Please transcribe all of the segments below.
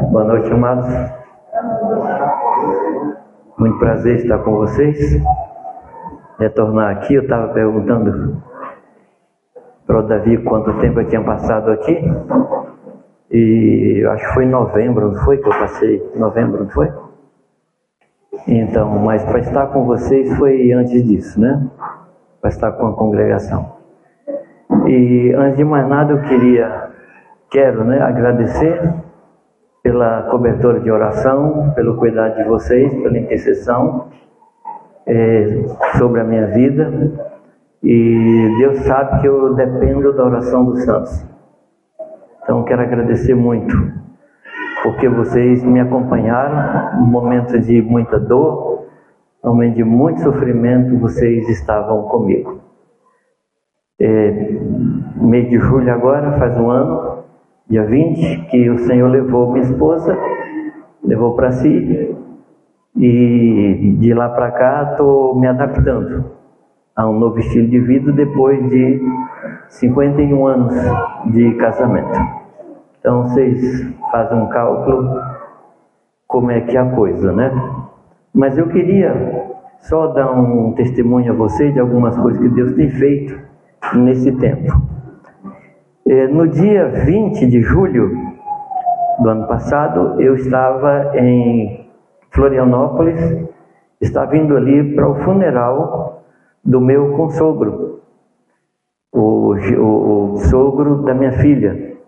Boa noite, amados. Muito prazer estar com vocês. Retornar aqui, eu estava perguntando para o Davi quanto tempo eu tinha passado aqui. E acho que foi em novembro, não foi que eu passei? Novembro, não foi? Então, mas para estar com vocês foi antes disso, né? Para estar com a congregação. E antes de mais nada eu queria, quero, né, agradecer pela cobertura de oração, pelo cuidado de vocês, pela intercessão é, sobre a minha vida. E Deus sabe que eu dependo da oração dos santos. Então quero agradecer muito, porque vocês me acompanharam no momento de muita dor, no momento de muito sofrimento, vocês estavam comigo. É, mês de julho agora, faz um ano, dia 20, que o Senhor levou minha esposa, levou para si, e de lá para cá estou me adaptando a um novo estilo de vida depois de 51 anos de casamento. Então vocês fazem um cálculo como é que é a coisa, né? Mas eu queria só dar um testemunho a vocês de algumas coisas que Deus tem feito nesse tempo. É, no dia 20 de julho do ano passado, eu estava em Florianópolis, estava indo ali para o funeral do meu consogro, o, o, o sogro da minha filha,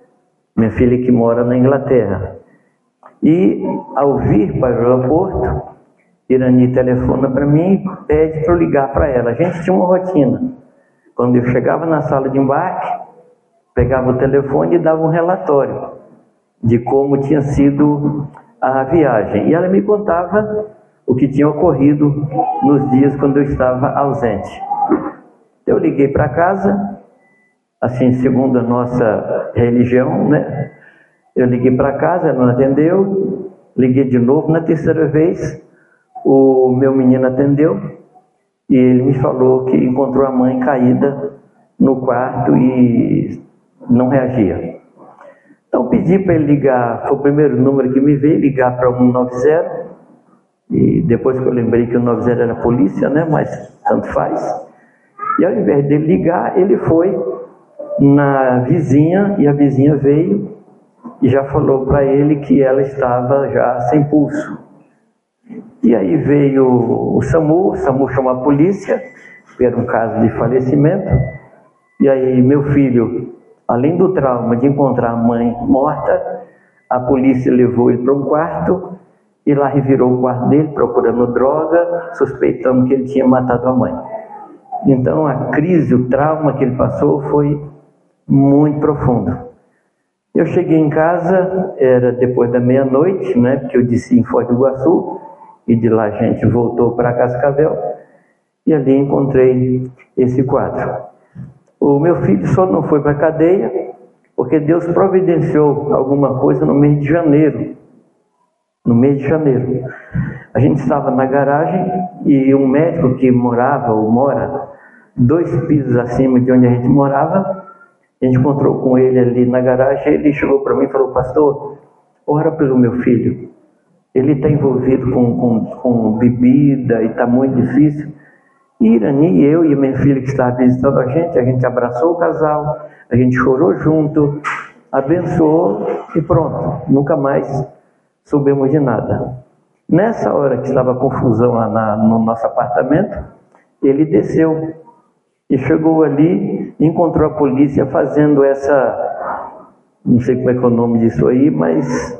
minha filha que mora na Inglaterra. E ao vir para o aeroporto, Irani telefona para mim e pede para eu ligar para ela. A gente tinha uma rotina. Quando eu chegava na sala de embarque, pegava o telefone e dava um relatório de como tinha sido a viagem. E ela me contava o que tinha ocorrido nos dias quando eu estava ausente. Eu liguei para casa, assim, segundo a nossa religião, né? Eu liguei para casa, ela não atendeu, liguei de novo, na terceira vez, o meu menino atendeu, e ele me falou que encontrou a mãe caída no quarto e não reagia. Então pedi para ele ligar, foi o primeiro número que me veio, ligar para o 190, e depois que eu lembrei que o 90 era polícia, né, mas tanto faz. E ao invés dele ligar, ele foi na vizinha e a vizinha veio e já falou para ele que ela estava já sem pulso. E aí veio o SAMU, o SAMU chamou a polícia, era um caso de falecimento. E aí meu filho, além do trauma de encontrar a mãe morta, a polícia levou ele para um quarto e lá revirou o quarto dele procurando droga, suspeitando que ele tinha matado a mãe. Então a crise, o trauma que ele passou foi muito profundo. Eu cheguei em casa, era depois da meia-noite, né, porque eu disse em Foz do Iguaçu, e de lá a gente voltou para Cascavel e ali encontrei esse quadro. O meu filho só não foi para a cadeia porque Deus providenciou alguma coisa no mês de janeiro. No mês de janeiro. A gente estava na garagem e um médico que morava ou mora dois pisos acima de onde a gente morava, a gente encontrou com ele ali na garagem, ele chegou para mim e falou, pastor, ora pelo meu filho ele está envolvido com, com, com bebida e está muito difícil. Irani, eu e minha filha que estava visitando a gente, a gente abraçou o casal, a gente chorou junto, abençoou e pronto, nunca mais soubemos de nada. Nessa hora que estava confusão lá na, no nosso apartamento, ele desceu e chegou ali, encontrou a polícia fazendo essa, não sei como é que é o nome disso aí, mas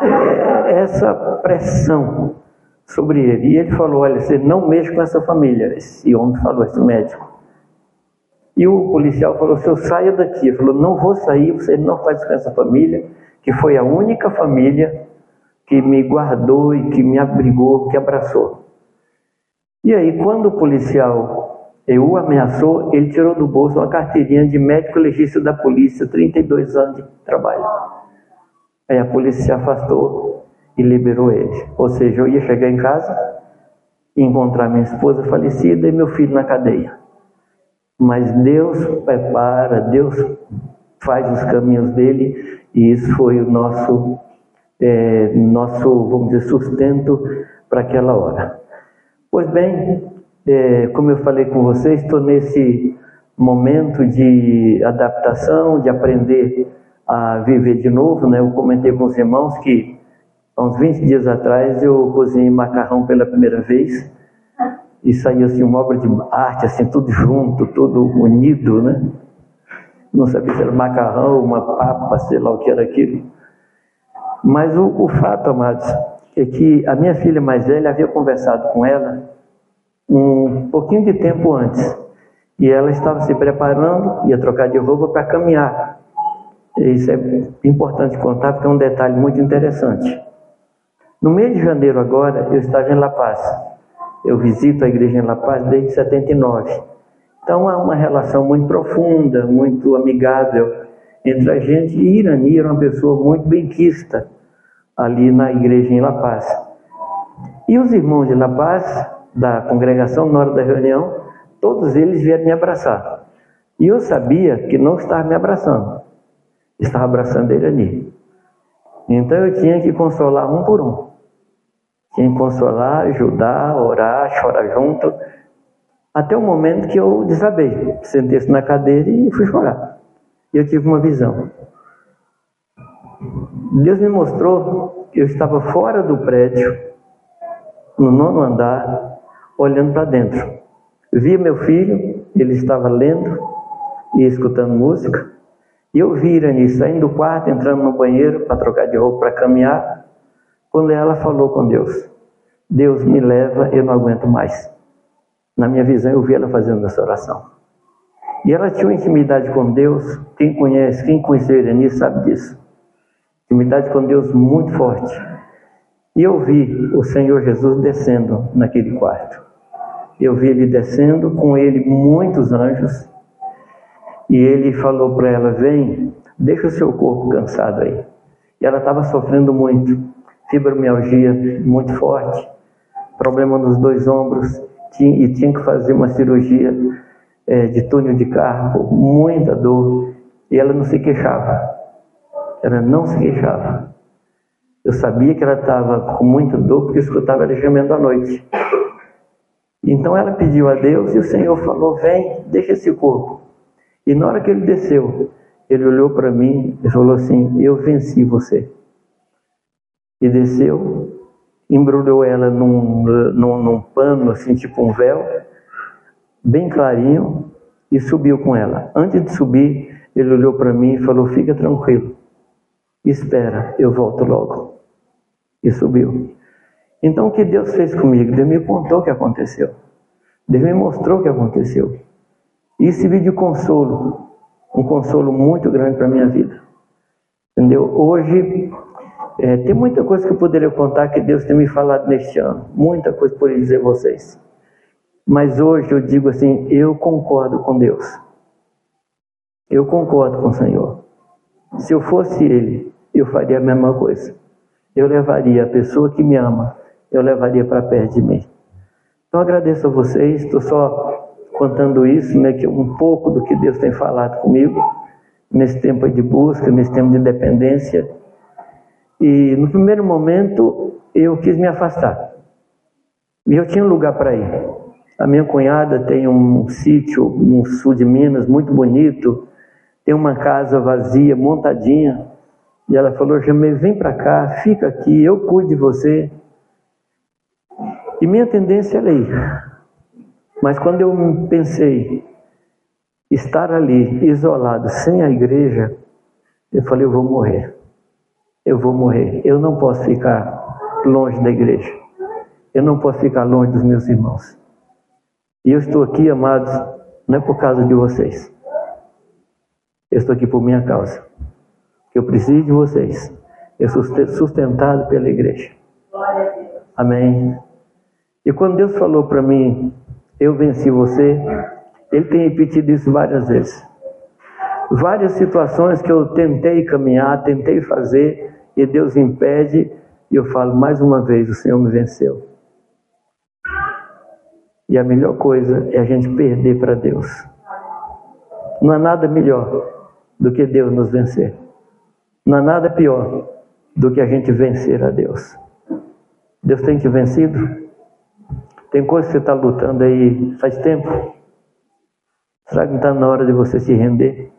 é, essa pressão sobre ele. E ele falou: Olha, você não mexe com essa família. Esse homem falou, esse médico. E o policial falou: Senhor, saia daqui. Ele falou: Não vou sair, você não faz isso com essa família, que foi a única família que me guardou e que me abrigou, que abraçou. E aí, quando o policial o ameaçou, ele tirou do bolso uma carteirinha de médico legista da polícia, 32 anos de trabalho. Aí a polícia se afastou e liberou ele. Ou seja, eu ia chegar em casa encontrar minha esposa falecida e meu filho na cadeia. Mas Deus prepara, Deus faz os caminhos dele e isso foi o nosso é, nosso, vamos dizer, sustento para aquela hora. Pois bem, é, como eu falei com vocês, estou nesse momento de adaptação, de aprender a viver de novo. Né? Eu comentei com os irmãos que há uns 20 dias atrás eu cozinhei macarrão pela primeira vez e saiu assim uma obra de arte, assim, tudo junto, tudo unido, né? Não sabia se era macarrão, uma papa, sei lá o que era aquilo. Mas o, o fato, amados, é que a minha filha mais velha havia conversado com ela um pouquinho de tempo antes. E ela estava se preparando, ia trocar de roupa para caminhar. Isso é importante contar porque é um detalhe muito interessante. No mês de janeiro agora, eu estava em La Paz. Eu visito a igreja em La Paz desde 79. Então há uma relação muito profunda, muito amigável entre a gente. E Irani era uma pessoa muito benquista ali na igreja em La Paz. E os irmãos de La Paz, da congregação, na hora da reunião, todos eles vieram me abraçar. E eu sabia que não estava me abraçando, estava abraçando a Irani. Então eu tinha que consolar um por um. Tinha que consolar, ajudar, orar, chorar junto. Até o momento que eu desabei. Sentei-se na cadeira e fui chorar. E eu tive uma visão. Deus me mostrou que eu estava fora do prédio, no nono andar, olhando para dentro. Vi meu filho, ele estava lendo e escutando música. E eu vi Irani saindo do quarto, entrando no banheiro para trocar de roupa, para caminhar. Quando ela falou com Deus: Deus me leva, eu não aguento mais. Na minha visão, eu vi ela fazendo essa oração. E ela tinha uma intimidade com Deus. Quem conhece, quem conheceu Irani sabe disso. Intimidade com Deus muito forte. E eu vi o Senhor Jesus descendo naquele quarto. Eu vi ele descendo, com ele muitos anjos. E ele falou para ela: Vem, deixa o seu corpo cansado aí. E ela estava sofrendo muito, fibromialgia muito forte, problema nos dois ombros, e tinha que fazer uma cirurgia é, de túnel de carpo, muita dor. E ela não se queixava. Ela não se queixava. Eu sabia que ela estava com muita dor porque eu escutava ela gemendo à noite. Então ela pediu a Deus e o Senhor falou: Vem, deixa esse corpo. E na hora que ele desceu, ele olhou para mim e falou assim: Eu venci você. E desceu, embrulhou ela num, num, num pano, assim, tipo um véu, bem clarinho, e subiu com ela. Antes de subir, ele olhou para mim e falou: Fica tranquilo, espera, eu volto logo. E subiu. Então o que Deus fez comigo? Deus me contou o que aconteceu. Deus me mostrou o que aconteceu. E serviu de consolo, um consolo muito grande para a minha vida. Entendeu? Hoje, é, tem muita coisa que eu poderia contar que Deus tem me falado neste ano. Muita coisa por dizer a vocês. Mas hoje eu digo assim: eu concordo com Deus. Eu concordo com o Senhor. Se eu fosse Ele, eu faria a mesma coisa. Eu levaria a pessoa que me ama eu levaria para perto de mim. Então agradeço a vocês, estou só contando isso, né, que um pouco do que Deus tem falado comigo nesse tempo de busca, nesse tempo de dependência. E no primeiro momento eu quis me afastar. E eu tinha um lugar para ir. A minha cunhada tem um sítio no sul de Minas muito bonito, tem uma casa vazia, montadinha. E ela falou: Jamei, vem para cá, fica aqui, eu cuido de você. E minha tendência era ir. Mas quando eu pensei estar ali, isolado, sem a igreja, eu falei: eu vou morrer. Eu vou morrer. Eu não posso ficar longe da igreja. Eu não posso ficar longe dos meus irmãos. E eu estou aqui, amados, não é por causa de vocês. Eu estou aqui por minha causa. Eu preciso de vocês. Eu sou sustentado pela igreja. Amém. E quando Deus falou para mim, eu venci você, Ele tem repetido isso várias vezes. Várias situações que eu tentei caminhar, tentei fazer, e Deus impede, e eu falo mais uma vez: o Senhor me venceu. E a melhor coisa é a gente perder para Deus. Não há nada melhor do que Deus nos vencer. Não há nada pior do que a gente vencer a Deus. Deus tem te vencido? Tem coisa que você está lutando aí faz tempo? Será que não está na hora de você se render?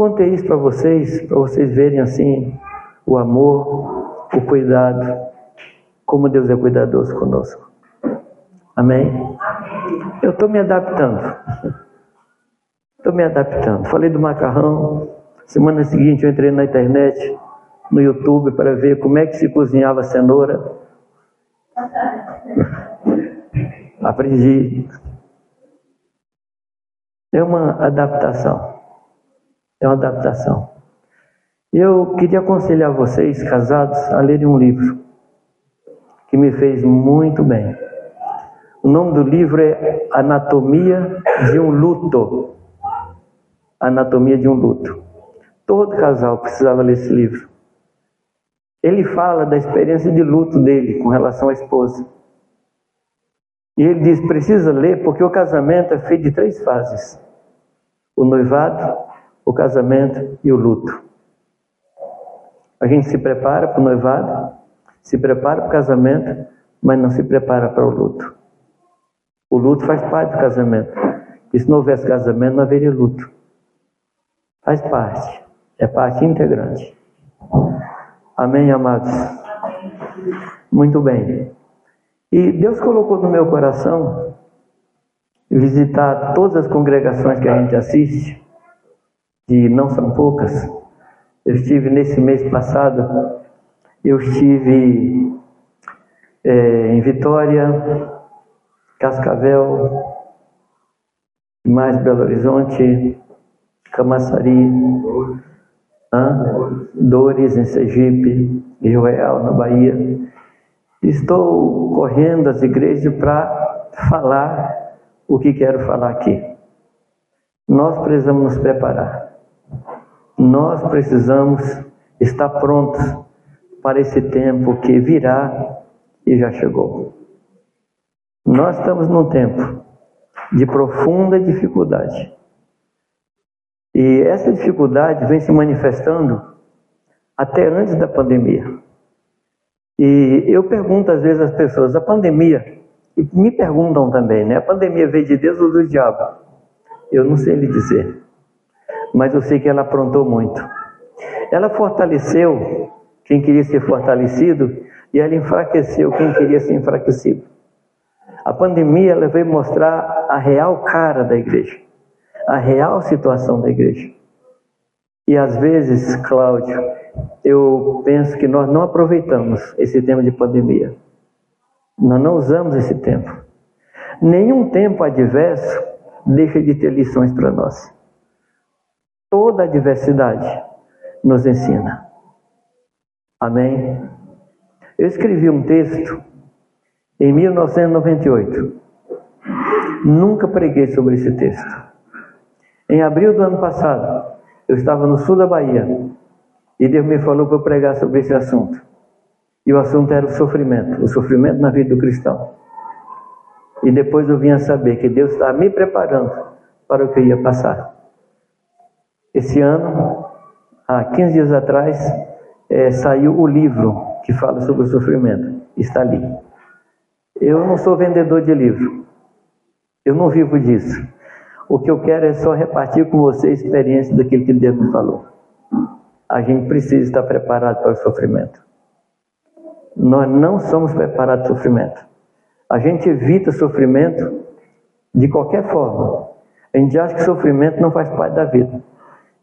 Contei isso para vocês, para vocês verem assim o amor, o cuidado, como Deus é cuidadoso conosco. Amém? Eu estou me adaptando. Estou me adaptando. Falei do macarrão. Semana seguinte eu entrei na internet, no YouTube, para ver como é que se cozinhava cenoura. Aprendi. É uma adaptação. É uma adaptação. Eu queria aconselhar vocês, casados, a lerem um livro que me fez muito bem. O nome do livro é Anatomia de um Luto. Anatomia de um Luto. Todo casal precisava ler esse livro. Ele fala da experiência de luto dele com relação à esposa. E ele diz: precisa ler porque o casamento é feito de três fases: o noivado, o casamento e o luto. A gente se prepara para o noivado, se prepara para o casamento, mas não se prepara para o luto. O luto faz parte do casamento. E se não houvesse casamento, não haveria luto. Faz parte. É parte integrante. Amém, amados? Muito bem. E Deus colocou no meu coração visitar todas as congregações que a gente assiste, e não são poucas. Eu estive nesse mês passado, eu estive é, em Vitória, Cascavel, mais Belo Horizonte, Camaçari, hã? Dores em Sergipe, Rio Real na Bahia. Estou correndo às igrejas para falar o que quero falar aqui. Nós precisamos nos preparar. Nós precisamos estar prontos para esse tempo que virá e já chegou. Nós estamos num tempo de profunda dificuldade. E essa dificuldade vem se manifestando até antes da pandemia. E eu pergunto às vezes às pessoas, a pandemia, e me perguntam também, né? A pandemia veio de Deus ou do diabo? Eu não sei lhe dizer, mas eu sei que ela aprontou muito. Ela fortaleceu quem queria ser fortalecido e ela enfraqueceu quem queria ser enfraquecido. A pandemia ela veio mostrar a real cara da igreja, a real situação da igreja. E às vezes, Cláudio, eu penso que nós não aproveitamos esse tempo de pandemia. Nós não usamos esse tempo. Nenhum tempo adverso deixa de ter lições para nós. Toda adversidade nos ensina. Amém? Eu escrevi um texto em 1998. Nunca preguei sobre esse texto. Em abril do ano passado, eu estava no sul da Bahia e Deus me falou para eu pregar sobre esse assunto. E o assunto era o sofrimento, o sofrimento na vida do cristão. E depois eu vim a saber que Deus estava me preparando para o que ia passar. Esse ano, há 15 dias atrás, é, saiu o livro que fala sobre o sofrimento. Está ali. Eu não sou vendedor de livro. Eu não vivo disso. O que eu quero é só repartir com você a experiência daquilo que Deus me falou. A gente precisa estar preparado para o sofrimento. Nós não somos preparados para o sofrimento. A gente evita sofrimento de qualquer forma. A gente acha que sofrimento não faz parte da vida.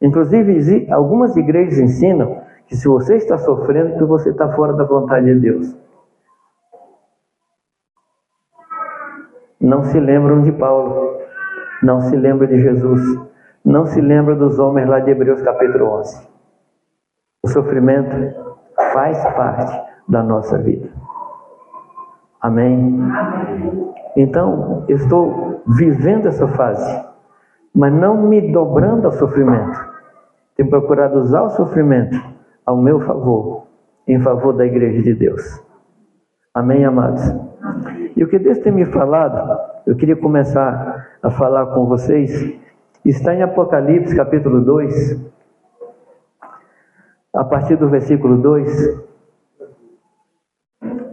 Inclusive, algumas igrejas ensinam que se você está sofrendo, que você está fora da vontade de Deus. não se lembram de Paulo, não se lembram de Jesus, não se lembram dos homens lá de Hebreus capítulo 11. O sofrimento faz parte da nossa vida. Amém? Então, eu estou vivendo essa fase, mas não me dobrando ao sofrimento. Tenho procurado usar o sofrimento ao meu favor, em favor da igreja de Deus. Amém, amados? E o que Deus tem me falado, eu queria começar a falar com vocês está em Apocalipse capítulo 2, a partir do versículo 2.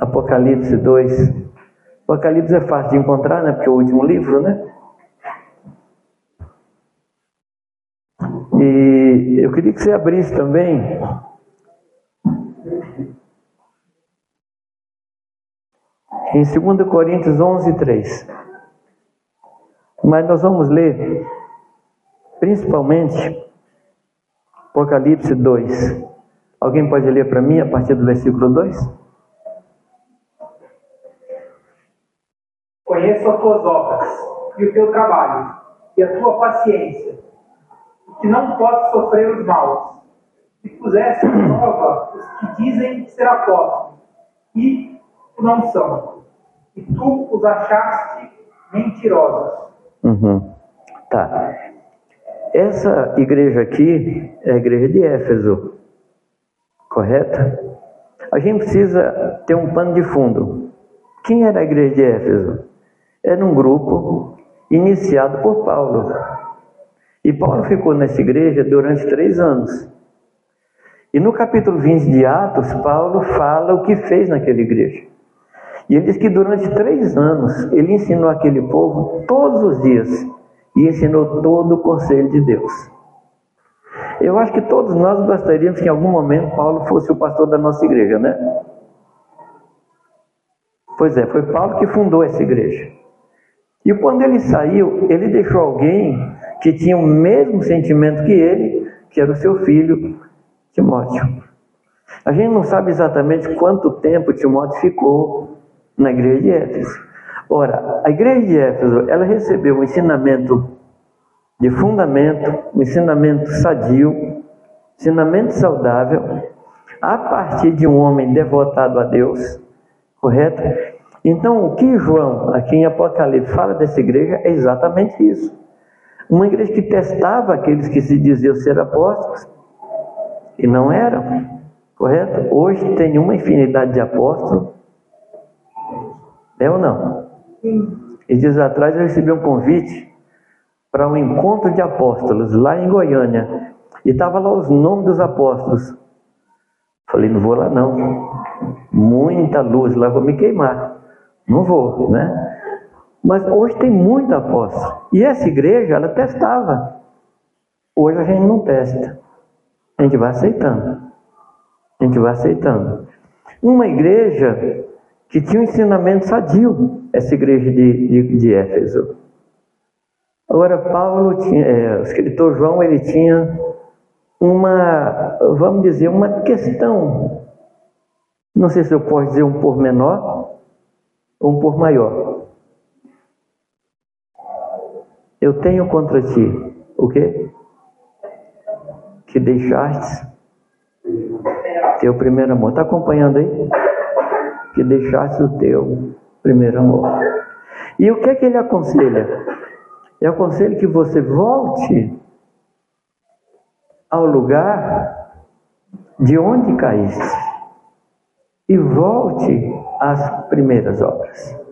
Apocalipse 2. Apocalipse é fácil de encontrar, né? Porque é o último livro, né? E eu queria que você abrisse também em 2 Coríntios 11, 3. Mas nós vamos ler principalmente Apocalipse 2. Alguém pode ler para mim a partir do versículo 2? Conheço as tuas obras e o teu trabalho e a tua paciência, que não pode sofrer os maus, e puseste em prova os que dizem ser apóstolos e não são, e tu os achaste mentirosos. Uhum. Tá. Essa igreja aqui é a igreja de Éfeso, correta? A gente precisa ter um pano de fundo. Quem era a igreja de Éfeso? Era um grupo iniciado por Paulo. E Paulo ficou nessa igreja durante três anos. E no capítulo 20 de Atos, Paulo fala o que fez naquela igreja. E ele diz que durante três anos ele ensinou aquele povo todos os dias e ensinou todo o conselho de Deus. Eu acho que todos nós gostaríamos que em algum momento Paulo fosse o pastor da nossa igreja, né? Pois é, foi Paulo que fundou essa igreja. E quando ele saiu, ele deixou alguém que tinha o mesmo sentimento que ele, que era o seu filho, Timóteo. A gente não sabe exatamente quanto tempo Timóteo ficou na igreja de Éfeso. Ora, a igreja de Éfeso, ela recebeu um ensinamento de fundamento, um ensinamento sadio, ensinamento saudável, a partir de um homem devotado a Deus, correto? Então, o que João, aqui em Apocalipse, fala dessa igreja é exatamente isso. Uma igreja que testava aqueles que se diziam ser apóstolos e não eram, correto? Hoje tem uma infinidade de apóstolos, é ou não? E dias atrás eu recebi um convite para um encontro de apóstolos lá em Goiânia. E estava lá os nomes dos apóstolos. Falei, não vou lá não. Muita luz, lá vou me queimar. Não vou, né? Mas hoje tem muito apóstolo. E essa igreja, ela testava. Hoje a gente não testa. A gente vai aceitando. A gente vai aceitando. Uma igreja que tinha um ensinamento sadio, essa igreja de, de, de Éfeso. Agora, Paulo tinha, é, o escritor João, ele tinha uma, vamos dizer, uma questão. Não sei se eu posso dizer um por menor ou um por maior. Eu tenho contra ti o quê? Que deixaste teu primeiro amor. Está acompanhando aí? Que deixaste o teu primeiro amor. E o que é que ele aconselha? Eu aconselho que você volte ao lugar de onde caíste e volte às primeiras obras.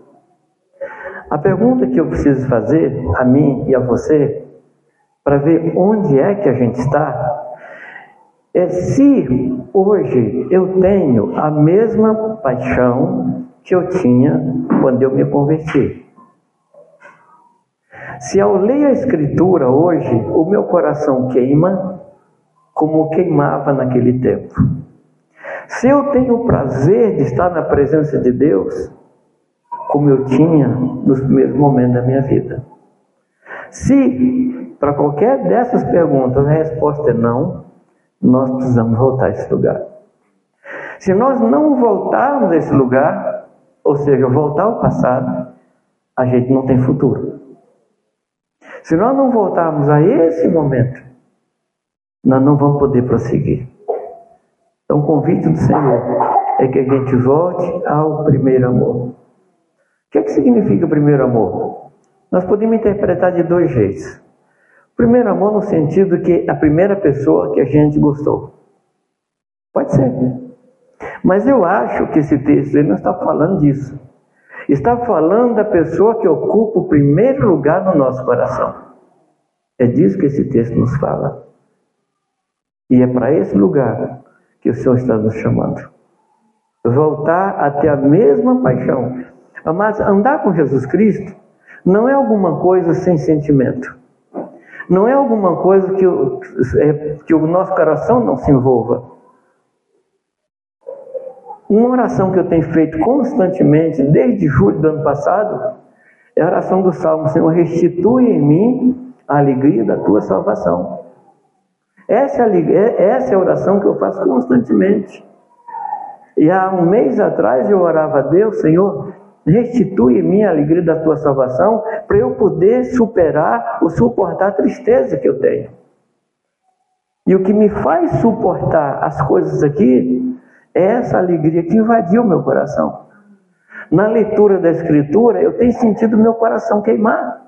A pergunta que eu preciso fazer a mim e a você, para ver onde é que a gente está, é se hoje eu tenho a mesma paixão que eu tinha quando eu me converti. Se eu leio a Escritura hoje, o meu coração queima como queimava naquele tempo. Se eu tenho o prazer de estar na presença de Deus, como eu tinha nos primeiros momentos da minha vida. Se para qualquer dessas perguntas a resposta é não, nós precisamos voltar a esse lugar. Se nós não voltarmos a esse lugar, ou seja, voltar ao passado, a gente não tem futuro. Se nós não voltarmos a esse momento, nós não vamos poder prosseguir. Então, o convite do Senhor é que a gente volte ao primeiro amor. Que, é que significa primeiro amor? Nós podemos interpretar de dois jeitos. Primeiro amor no sentido que a primeira pessoa que a gente gostou. Pode ser. Mas eu acho que esse texto ele não está falando disso. Está falando da pessoa que ocupa o primeiro lugar no nosso coração. É disso que esse texto nos fala. E é para esse lugar que o Senhor está nos chamando. Voltar a ter a mesma paixão. Mas andar com Jesus Cristo não é alguma coisa sem sentimento. Não é alguma coisa que o, é, que o nosso coração não se envolva. Uma oração que eu tenho feito constantemente, desde julho do ano passado, é a oração do Salmo: Senhor, restitui em mim a alegria da tua salvação. Essa é, é essa é a oração que eu faço constantemente. E há um mês atrás eu orava a Deus, Senhor, restitui em mim a alegria da tua salvação, para eu poder superar ou suportar a tristeza que eu tenho. E o que me faz suportar as coisas aqui é essa alegria que invadiu meu coração. Na leitura da Escritura, eu tenho sentido meu coração queimar.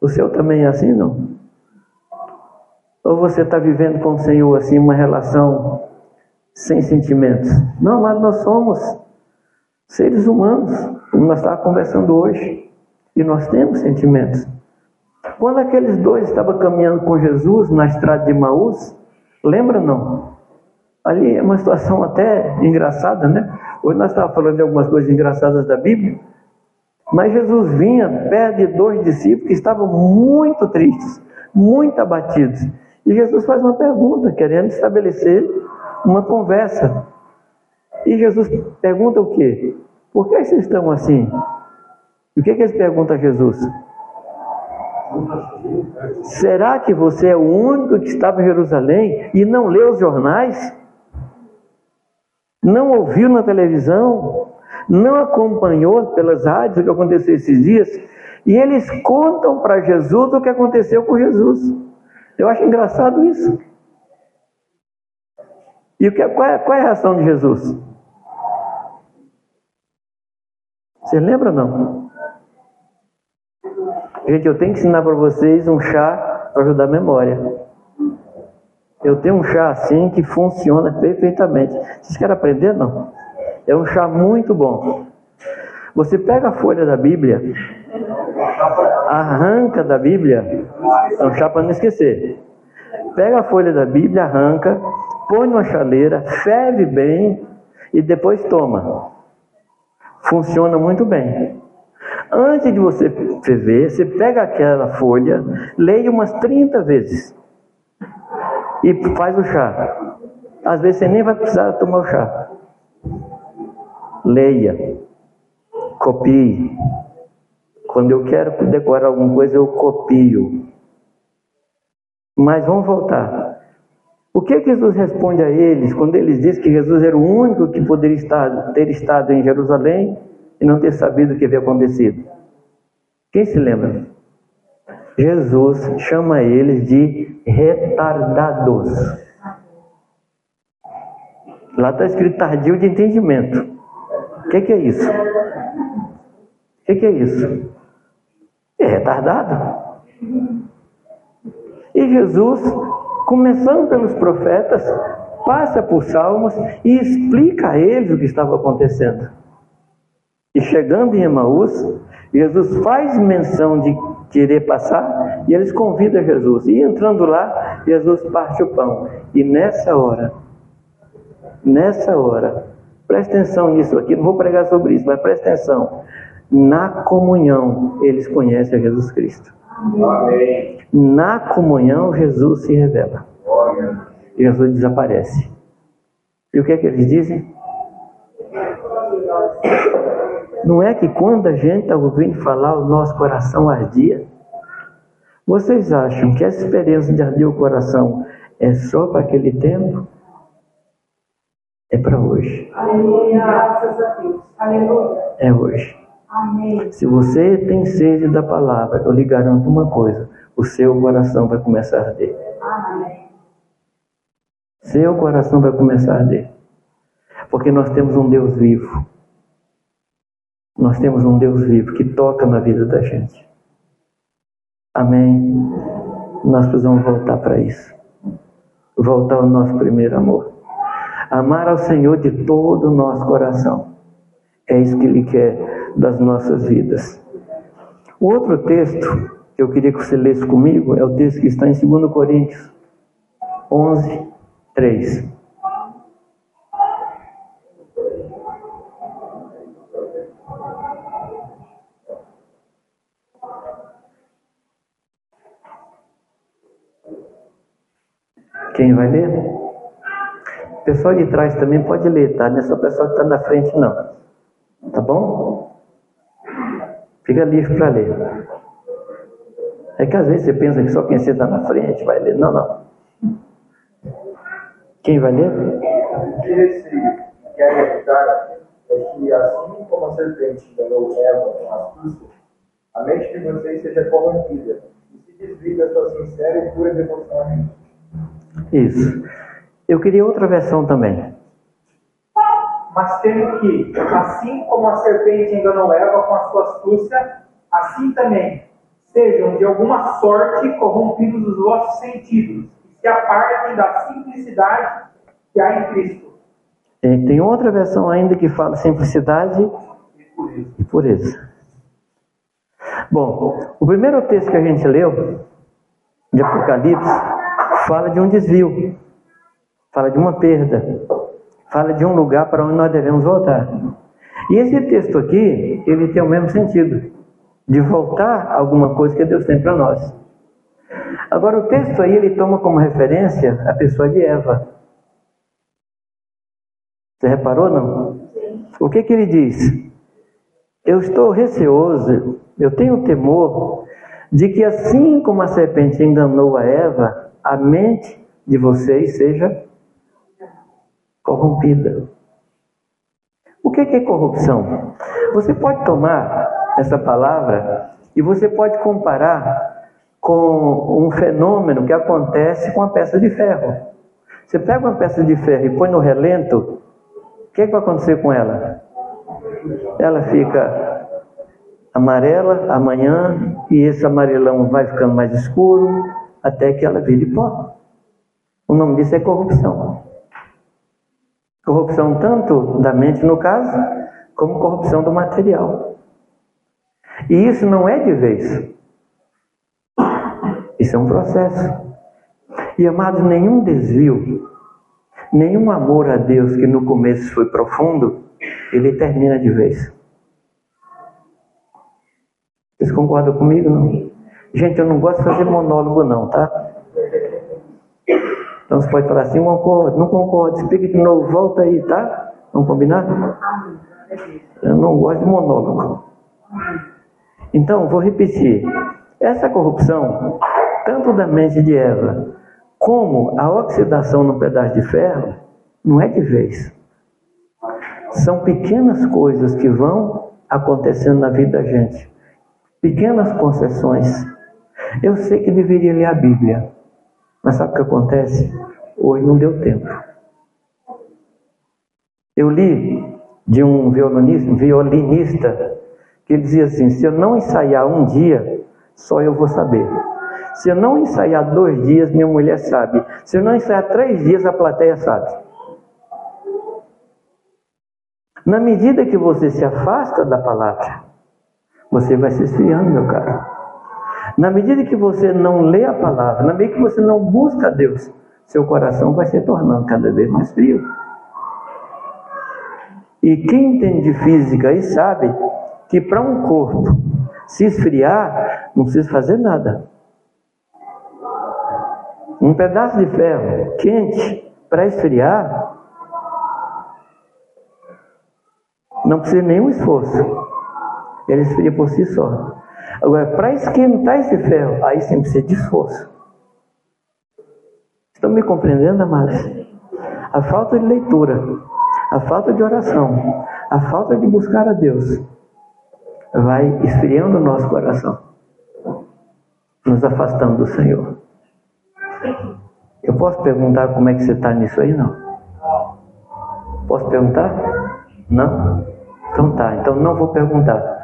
O seu também é assim, não? Ou você está vivendo com o Senhor assim uma relação sem sentimentos? Não, mas nós somos seres humanos, como nós estávamos conversando hoje, e nós temos sentimentos. Quando aqueles dois estavam caminhando com Jesus na estrada de Maús, lembra não? Ali é uma situação até engraçada, né? Hoje nós estávamos falando de algumas coisas engraçadas da Bíblia, mas Jesus vinha perto de dois discípulos que estavam muito tristes, muito abatidos. E Jesus faz uma pergunta, querendo estabelecer uma conversa. E Jesus pergunta o quê? Por que vocês estão assim? E o que, que eles perguntam a Jesus? Será que você é o único que estava em Jerusalém e não leu os jornais? Não ouviu na televisão? Não acompanhou pelas rádios o que aconteceu esses dias? E eles contam para Jesus o que aconteceu com Jesus. Eu acho engraçado isso. E o que, qual, é, qual é a reação de Jesus? Você lembra não? Gente, eu tenho que ensinar para vocês um chá para ajudar a memória. Eu tenho um chá assim que funciona perfeitamente. Vocês querem aprender? Não. É um chá muito bom. Você pega a folha da Bíblia, arranca da Bíblia, é um chá para não esquecer. Pega a folha da Bíblia, arranca, põe numa chaleira, ferve bem e depois toma. Funciona muito bem. Antes de você ferver, você pega aquela folha, leia umas 30 vezes e faz o chá. Às vezes você nem vai precisar tomar o chá. Leia, copie. Quando eu quero decorar alguma coisa, eu copio. Mas vamos voltar. O que Jesus responde a eles quando eles dizem que Jesus era o único que poderia estar, ter estado em Jerusalém e não ter sabido o que havia acontecido? Quem se lembra? Jesus chama eles de retardados. Lá está escrito tardio de entendimento. O que, que, é isso? O que, que é isso? É retardado. E Jesus começando pelos profetas, passa por Salmos e explica a eles o que estava acontecendo. E chegando em Emaús, Jesus faz menção de querer passar e eles convidam Jesus. E entrando lá, Jesus parte o pão. E nessa hora, nessa hora, presta atenção nisso aqui, não vou pregar sobre isso, mas presta atenção. Na comunhão, eles conhecem a Jesus Cristo. Amém. Na comunhão, Jesus se revela. Jesus desaparece. E o que é que eles dizem? Não é que quando a gente está ouvindo falar, o nosso coração ardia? Vocês acham que essa experiência de arder o coração é só para aquele tempo? É para hoje. Aleluia. Graças a Deus. Aleluia. É hoje. Amém. Se você tem sede da palavra, eu lhe garanto uma coisa: o seu coração vai começar a arder. Amém. Seu coração vai começar a arder. Porque nós temos um Deus vivo. Nós temos um Deus vivo que toca na vida da gente. Amém. Nós precisamos voltar para isso. Voltar ao nosso primeiro amor. Amar ao Senhor de todo o nosso coração. É isso que Ele quer das nossas vidas. O outro texto que eu queria que você lesse comigo é o texto que está em 2 Coríntios 11, 3. Quem vai ler? O pessoal de trás também pode ler, tá? Não é só o pessoal que está na frente, não. Tá bom? Fica livre para ler. É que às vezes você pensa que só quem senta na frente vai ler. Não, não. Quem vai ler? O que receio quer evitar é que, assim como a serpente enganou Eva com astúcia, a mente de vocês seja corrompida e se desvie da sua sincera e pura devoção a mim. Isso. Eu queria outra versão também. Mas temo que, assim como a serpente enganou Eva com a sua astúcia, assim também sejam de alguma sorte corrompidos os vossos sentidos e se apartem da simplicidade que há em Cristo. Tem outra versão ainda que fala simplicidade e pureza. Bom, o primeiro texto que a gente leu, de Apocalipse, fala de um desvio, fala de uma perda, fala de um lugar para onde nós devemos voltar. E esse texto aqui, ele tem o mesmo sentido, de voltar alguma coisa que Deus tem para nós. Agora, o texto aí, ele toma como referência a pessoa de Eva. Você reparou, não? O que que ele diz? Eu estou receoso, eu tenho temor de que assim como a serpente enganou a Eva, a mente de vocês seja corrompida. O que é corrupção? Você pode tomar essa palavra e você pode comparar com um fenômeno que acontece com a peça de ferro. Você pega uma peça de ferro e põe no relento, o que, é que vai acontecer com ela? Ela fica amarela amanhã e esse amarelão vai ficando mais escuro, até que ela vire pó. O nome disso é corrupção. Corrupção tanto da mente, no caso, como corrupção do material. E isso não é de vez. Isso é um processo. E amados, nenhum desvio, nenhum amor a Deus que no começo foi profundo, ele termina de vez. Vocês concordam comigo? Não? Gente, eu não gosto de fazer monólogo, não, tá? Então você pode falar assim: não concordo, não concordo, explica de novo, volta aí, tá? Vamos combinar? Eu não gosto de monólogo. Então, vou repetir: essa corrupção, tanto da mente de Eva, como a oxidação no pedaço de ferro, não é de vez. São pequenas coisas que vão acontecendo na vida da gente, pequenas concessões eu sei que deveria ler a Bíblia, mas sabe o que acontece? Hoje não deu tempo. Eu li de um violinista, violinista que dizia assim: se eu não ensaiar um dia, só eu vou saber. Se eu não ensaiar dois dias, minha mulher sabe. Se eu não ensaiar três dias, a plateia sabe. Na medida que você se afasta da palavra, você vai se esfriando, meu caro. Na medida que você não lê a palavra, na medida que você não busca Deus, seu coração vai se tornando cada vez mais frio. E quem entende de física aí sabe que para um corpo se esfriar, não precisa fazer nada. Um pedaço de ferro quente para esfriar, não precisa nenhum esforço. Ele esfria por si só. Agora, para esquentar esse ferro, aí sim precisa de esforço. Estão me compreendendo, amados? A falta de leitura, a falta de oração, a falta de buscar a Deus, vai esfriando o nosso coração, nos afastando do Senhor. Eu posso perguntar como é que você está nisso aí? Não. Posso perguntar? Não? Então tá, então não vou perguntar.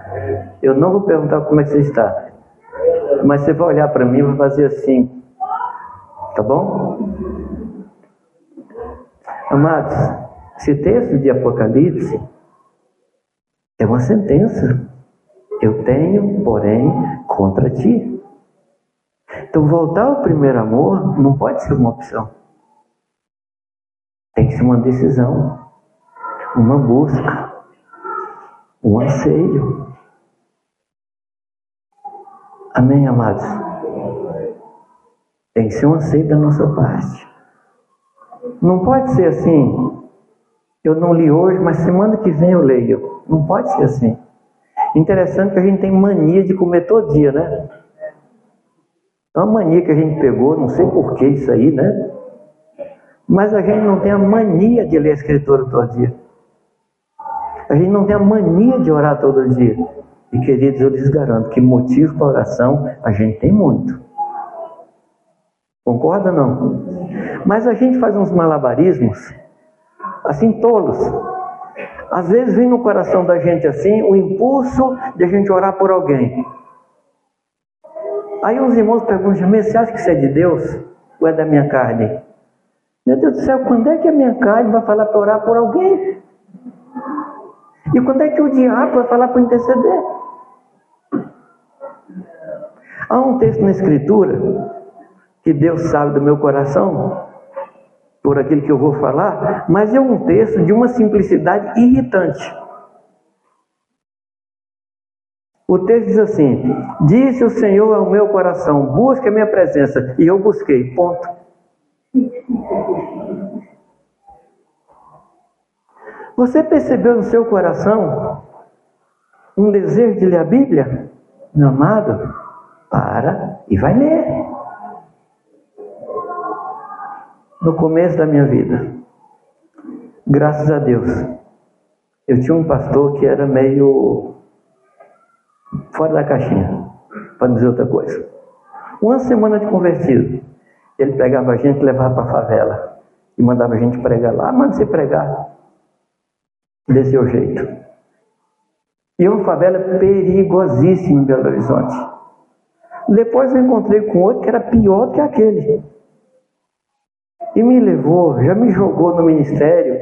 Eu não vou perguntar como é que você está, mas você vai olhar para mim e vai fazer assim, tá bom? Amados, esse texto de Apocalipse é uma sentença. Eu tenho, porém, contra ti. Então, voltar ao primeiro amor não pode ser uma opção. Tem que ser uma decisão, uma busca, um anseio. Amém, amados? Tem que ser um anseio da nossa parte. Não pode ser assim. Eu não li hoje, mas semana que vem eu leio. Não pode ser assim. Interessante que a gente tem mania de comer todo dia, né? É uma mania que a gente pegou, não sei por que isso aí, né? Mas a gente não tem a mania de ler a escritura todo dia. A gente não tem a mania de orar todo dia. E queridos, eu lhes garanto que motivo para oração a gente tem muito. Concorda não? Mas a gente faz uns malabarismos assim tolos. Às vezes vem no coração da gente assim o impulso de a gente orar por alguém. Aí os irmãos perguntam, você acha que isso é de Deus ou é da minha carne? Meu Deus do céu, quando é que a minha carne vai falar para orar por alguém? E quando é que o diabo vai falar para interceder? Há um texto na Escritura que Deus sabe do meu coração, por aquilo que eu vou falar, mas é um texto de uma simplicidade irritante. O texto diz assim: Disse o Senhor ao meu coração: Busque a minha presença. E eu busquei. Ponto. Você percebeu no seu coração um desejo de ler a Bíblia? Meu amado, para e vai ler. No começo da minha vida, graças a Deus, eu tinha um pastor que era meio fora da caixinha, para dizer outra coisa. Uma semana de convertido, ele pegava a gente levava para a favela e mandava a gente pregar lá, manda você pregar desse jeito. E uma favela perigosíssima em Belo Horizonte. Depois eu encontrei com outro que era pior do que aquele. E me levou, já me jogou no ministério,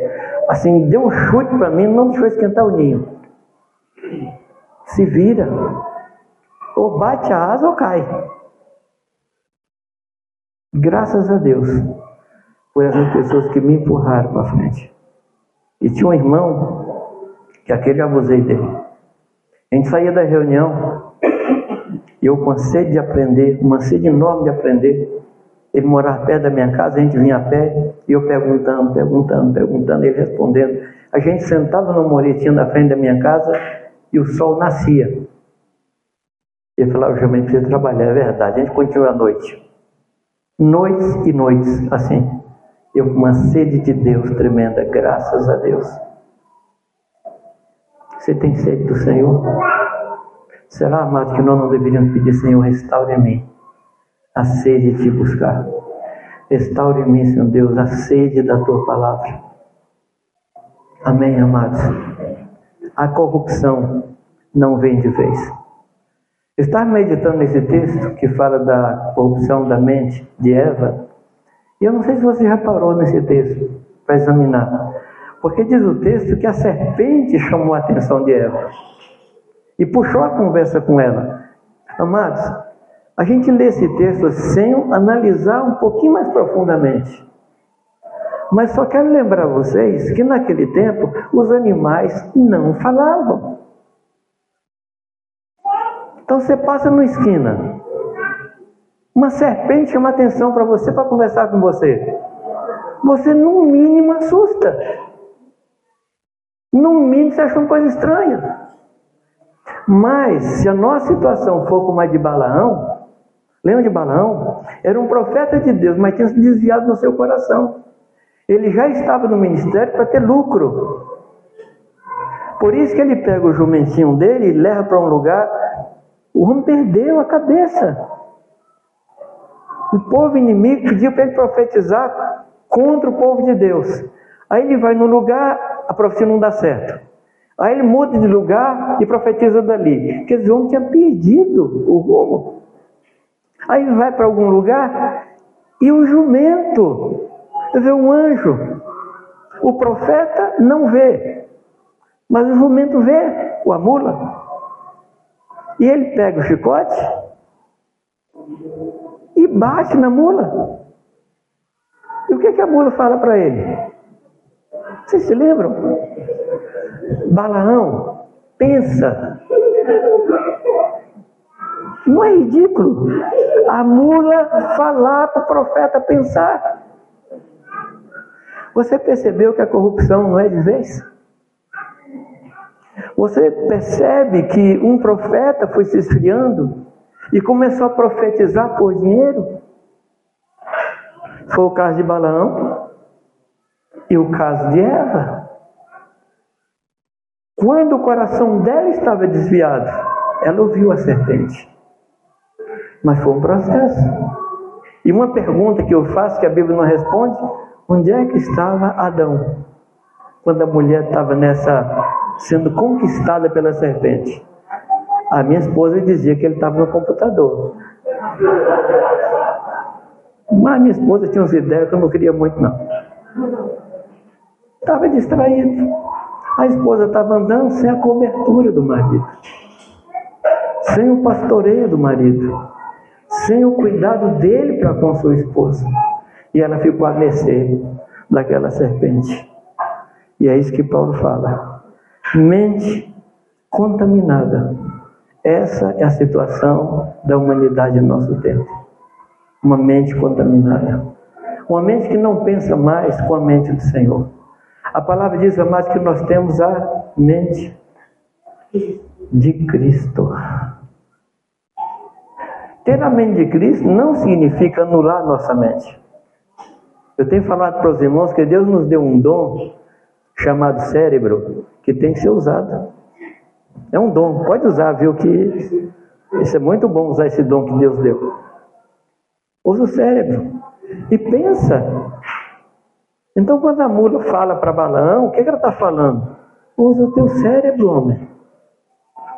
assim, deu um chute para mim, não deixou esquentar o ninho. Se vira. Ou bate a asa ou cai. Graças a Deus por essas pessoas que me empurraram para frente. E tinha um irmão, que aquele abusei dele. A gente saía da reunião, e eu com sede de aprender, uma sede enorme de aprender. Ele morava perto da minha casa, a gente vinha a pé, e eu perguntando, perguntando, perguntando, ele respondendo. A gente sentava no moretinho da frente da minha casa e o sol nascia. Ele falava, eu realmente preciso trabalhar, é verdade. A gente continua à noite. Noites e noites, assim. Eu com uma sede de Deus tremenda, graças a Deus. Você tem sede do Senhor? Será, amado, que nós não deveríamos pedir, Senhor, restaure em mim a sede de te buscar. Restaure em mim, Senhor Deus, a sede da tua palavra. Amém, amados. A corrupção não vem de vez. Estava meditando nesse texto que fala da corrupção da mente de Eva. E eu não sei se você já parou nesse texto para examinar. Porque diz o texto que a serpente chamou a atenção de Eva e puxou a conversa com ela. Amados, a gente lê esse texto sem analisar um pouquinho mais profundamente. Mas só quero lembrar vocês que naquele tempo os animais não falavam. Então você passa numa esquina, uma serpente chama atenção para você para conversar com você. Você no mínimo assusta. No mínimo você acha uma coisa estranha. Mas se a nossa situação for como a de Balaão, lembra de Balaão? Era um profeta de Deus, mas tinha se desviado no seu coração. Ele já estava no ministério para ter lucro. Por isso que ele pega o jumentinho dele e leva para um lugar. O homem perdeu a cabeça. O povo inimigo pediu para ele profetizar contra o povo de Deus. Aí ele vai no lugar, a profecia não dá certo. Aí ele muda de lugar e profetiza dali. Quer dizer, o homem tinha perdido o rumo. Aí vai para algum lugar e o jumento vê um anjo. O profeta não vê, mas o jumento vê, o amula. E ele pega o chicote e bate na mula. E o que, que a mula fala para ele? Vocês se lembram? Balaão, pensa. Não é ridículo a mula falar para o profeta pensar. Você percebeu que a corrupção não é de vez? Você percebe que um profeta foi se esfriando e começou a profetizar por dinheiro? Foi o caso de Balaão e o caso de Eva. Quando o coração dela estava desviado, ela ouviu a serpente. Mas foi um processo. E uma pergunta que eu faço que a Bíblia não responde: onde é que estava Adão? Quando a mulher estava nessa sendo conquistada pela serpente. A minha esposa dizia que ele estava no computador. Mas minha esposa tinha umas ideias que eu não queria muito, não. Estava distraído. A esposa estava andando sem a cobertura do marido, sem o pastoreio do marido, sem o cuidado dele para com sua esposa. E ela ficou a mercê daquela serpente. E é isso que Paulo fala. Mente contaminada. Essa é a situação da humanidade no nosso tempo. Uma mente contaminada. Uma mente que não pensa mais com a mente do Senhor. A palavra diz, amados, que nós temos a mente de Cristo. Ter a mente de Cristo não significa anular nossa mente. Eu tenho falado para os irmãos que Deus nos deu um dom chamado cérebro que tem que ser usado. É um dom, pode usar, viu? Que isso é muito bom usar esse dom que Deus deu. Usa o cérebro e pensa. Então, quando a mula fala para Balaão, o que, que ela está falando? Usa o teu cérebro, homem.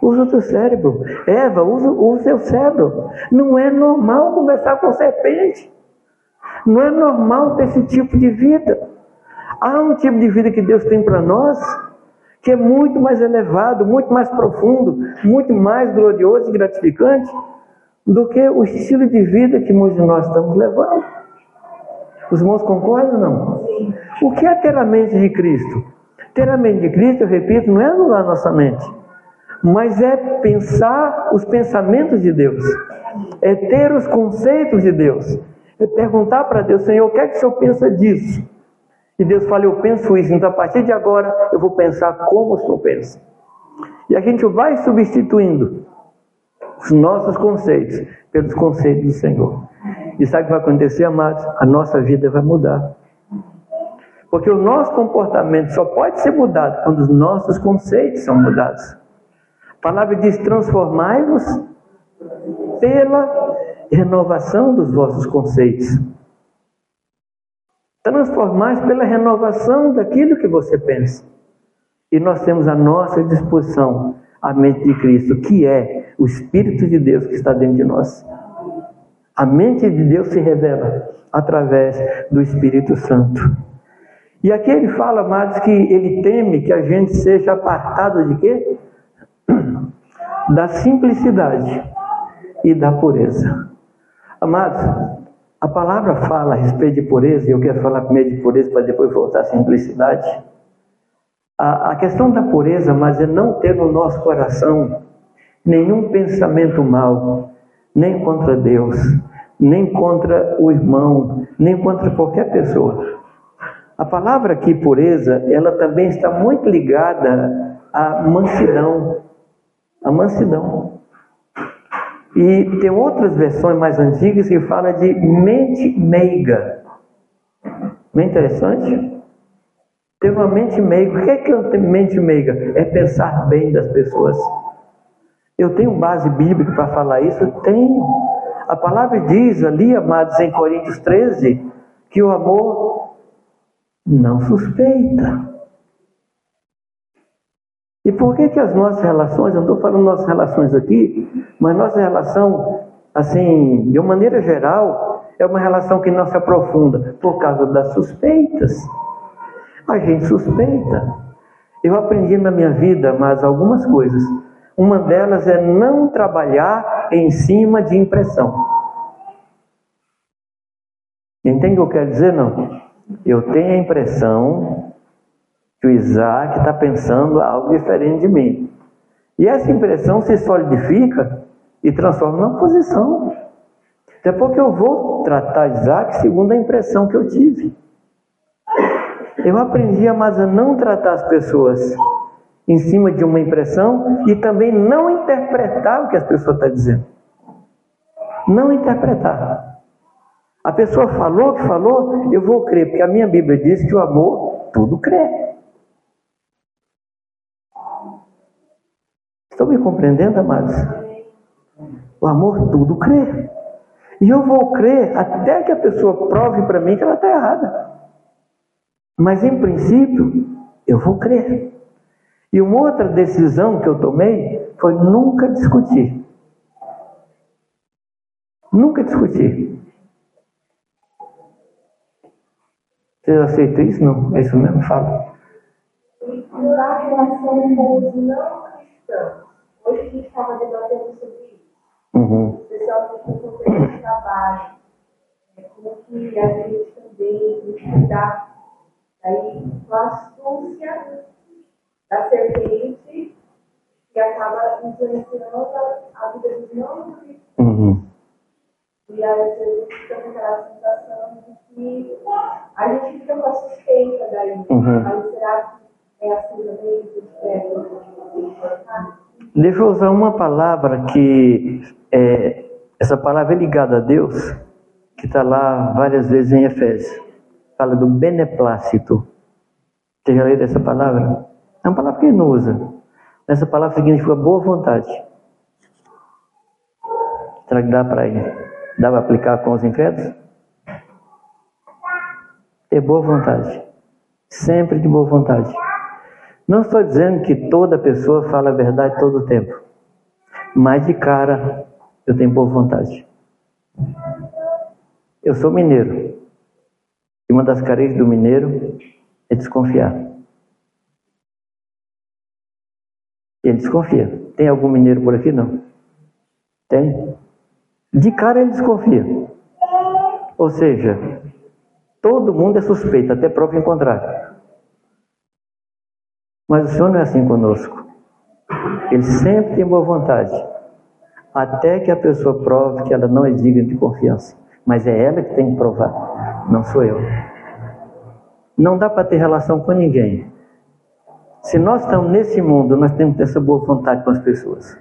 Usa o teu cérebro. Eva, usa, usa o teu cérebro. Não é normal conversar com serpente. Não é normal ter esse tipo de vida. Há um tipo de vida que Deus tem para nós que é muito mais elevado, muito mais profundo, muito mais glorioso e gratificante do que o estilo de vida que muitos de nós estamos levando. Os irmãos concordam ou não? O que é ter a mente de Cristo? Ter a mente de Cristo, eu repito, não é anular nossa mente, mas é pensar os pensamentos de Deus, é ter os conceitos de Deus, é perguntar para Deus, Senhor, o que é que o Senhor pensa disso? E Deus fala, eu penso isso, então a partir de agora eu vou pensar como o Senhor pensa. E a gente vai substituindo os nossos conceitos pelos conceitos do Senhor. E sabe o que vai acontecer, amados? A nossa vida vai mudar. Porque o nosso comportamento só pode ser mudado quando os nossos conceitos são mudados. A palavra diz: transformai-vos pela renovação dos vossos conceitos transformar pela renovação daquilo que você pensa. E nós temos à nossa disposição a mente de Cristo, que é o Espírito de Deus que está dentro de nós. A mente de Deus se revela através do Espírito Santo. E aqui ele fala, amados, que ele teme que a gente seja apartado de quê? Da simplicidade e da pureza. Amados, a palavra fala a respeito de pureza, e eu quero falar primeiro de pureza para depois voltar à simplicidade. A, a questão da pureza, mas é não ter no nosso coração nenhum pensamento mal, nem contra Deus, nem contra o irmão, nem contra qualquer pessoa. A palavra aqui, pureza, ela também está muito ligada à mansidão. A mansidão. E tem outras versões mais antigas que fala de mente meiga. Não é interessante? Ter uma mente meiga. O que é que é mente meiga? É pensar bem das pessoas. Eu tenho base bíblica para falar isso? Eu tenho. A palavra diz ali, amados, em Coríntios 13, que o amor não suspeita. E por que que as nossas relações, eu não estou falando nossas relações aqui, mas nossa relação, assim, de uma maneira geral, é uma relação que não se aprofunda por causa das suspeitas. A gente suspeita. Eu aprendi na minha vida, mas algumas coisas. Uma delas é não trabalhar em cima de impressão. Entende o que eu quero dizer? Não. Eu tenho a impressão que o Isaac está pensando algo diferente de mim. E essa impressão se solidifica e transforma numa posição. Até porque eu vou tratar Isaac segundo a impressão que eu tive. Eu aprendi a a não tratar as pessoas em cima de uma impressão e também não interpretar o que as pessoas estão dizendo. Não interpretar. A pessoa falou que falou, eu vou crer, porque a minha Bíblia diz que o amor tudo crê. Estão me compreendendo, amados? O amor tudo crê. E eu vou crer até que a pessoa prove para mim que ela está errada. Mas em princípio, eu vou crer. E uma outra decisão que eu tomei foi nunca discutir. Nunca discutir. Vocês aceitam isso? Não? É isso mesmo? Fala. Na relação com os não cristãos, hoje a gente estava debatendo sobre isso. Uhum. Especialmente no contexto de trabalho. É como que a gente também lidar aí com a astúcia da serpente que acaba influenciando a vida dos não cristãos. Uhum. E às vezes fica com aquela sensação de que a gente fica com a suspeita daí. Uhum. Aí será que é assim também é Deixa eu usar uma palavra que é, essa palavra é ligada a Deus, que está lá várias vezes em Efésios. Fala do beneplácito. Você já leu essa palavra? É uma palavra que ele não usa. Essa palavra significa boa vontade. Será que dá para? Dá para aplicar com os incrédulos? Ter boa vontade. Sempre de boa vontade. Não estou dizendo que toda pessoa fala a verdade todo o tempo. Mas de cara, eu tenho boa vontade. Eu sou mineiro. E uma das carências do mineiro é desconfiar. Ele desconfia. Tem algum mineiro por aqui? Não. Tem? De cara ele desconfia. Ou seja, todo mundo é suspeito, até prova em contrário. Mas o Senhor não é assim conosco. Ele sempre tem boa vontade. Até que a pessoa prove que ela não é digna de confiança. Mas é ela que tem que provar, não sou eu. Não dá para ter relação com ninguém. Se nós estamos nesse mundo, nós temos que ter essa boa vontade com as pessoas.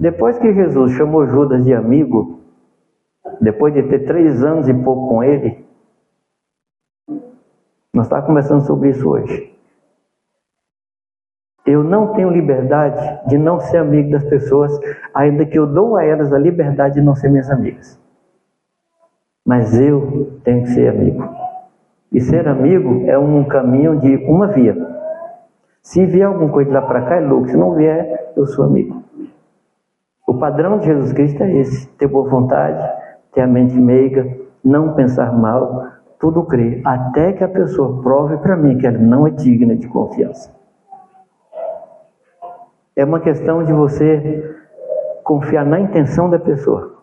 Depois que Jesus chamou Judas de amigo, depois de ter três anos e pouco com ele, nós estamos conversando sobre isso hoje. Eu não tenho liberdade de não ser amigo das pessoas, ainda que eu dou a elas a liberdade de não ser minhas amigas. Mas eu tenho que ser amigo. E ser amigo é um caminho de uma via. Se vier alguma coisa lá para cá, é louco. Se não vier, eu sou amigo. O padrão de Jesus Cristo é esse: ter boa vontade, ter a mente meiga, não pensar mal, tudo crer, até que a pessoa prove para mim que ela não é digna de confiança. É uma questão de você confiar na intenção da pessoa.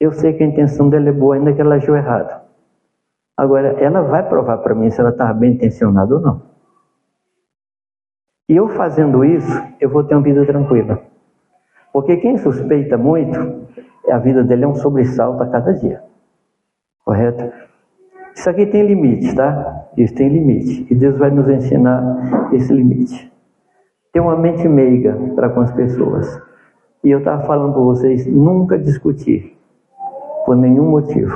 Eu sei que a intenção dela é boa, ainda que ela agiu errado. Agora, ela vai provar para mim se ela estava bem intencionada ou não. E eu fazendo isso, eu vou ter uma vida tranquila. Porque quem suspeita muito, a vida dele é um sobressalto a cada dia. Correto? Isso aqui tem limite, tá? Isso tem limite. E Deus vai nos ensinar esse limite. Ter uma mente meiga para com as pessoas. E eu estava falando com vocês, nunca discutir. Por nenhum motivo.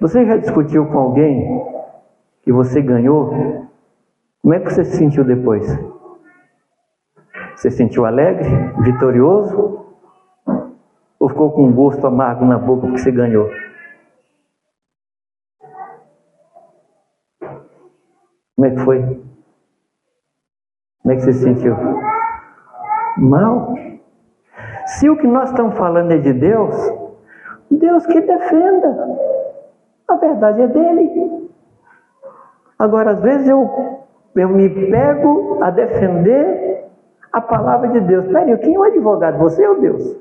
Você já discutiu com alguém que você ganhou? Como é que você se sentiu depois? Você se sentiu alegre, vitorioso? Ou ficou com um gosto amargo na boca porque você ganhou? Como é que foi? Como é que você se sentiu? Mal. Se o que nós estamos falando é de Deus, Deus que defenda. A verdade é dele. Agora, às vezes eu, eu me pego a defender a palavra de Deus. Peraí, quem é o advogado? Você ou Deus?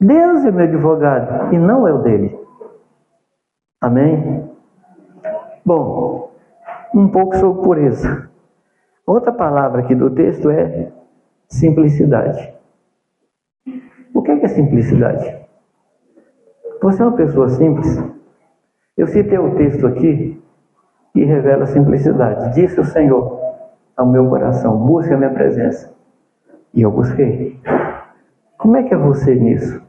Deus é meu advogado e não é o dele. Amém? Bom, um pouco sobre pureza. Outra palavra aqui do texto é simplicidade. O que é, que é simplicidade? Você é uma pessoa simples? Eu citei o texto aqui que revela simplicidade. Disse o Senhor ao meu coração: busque a minha presença. E eu busquei. Como é que é você nisso?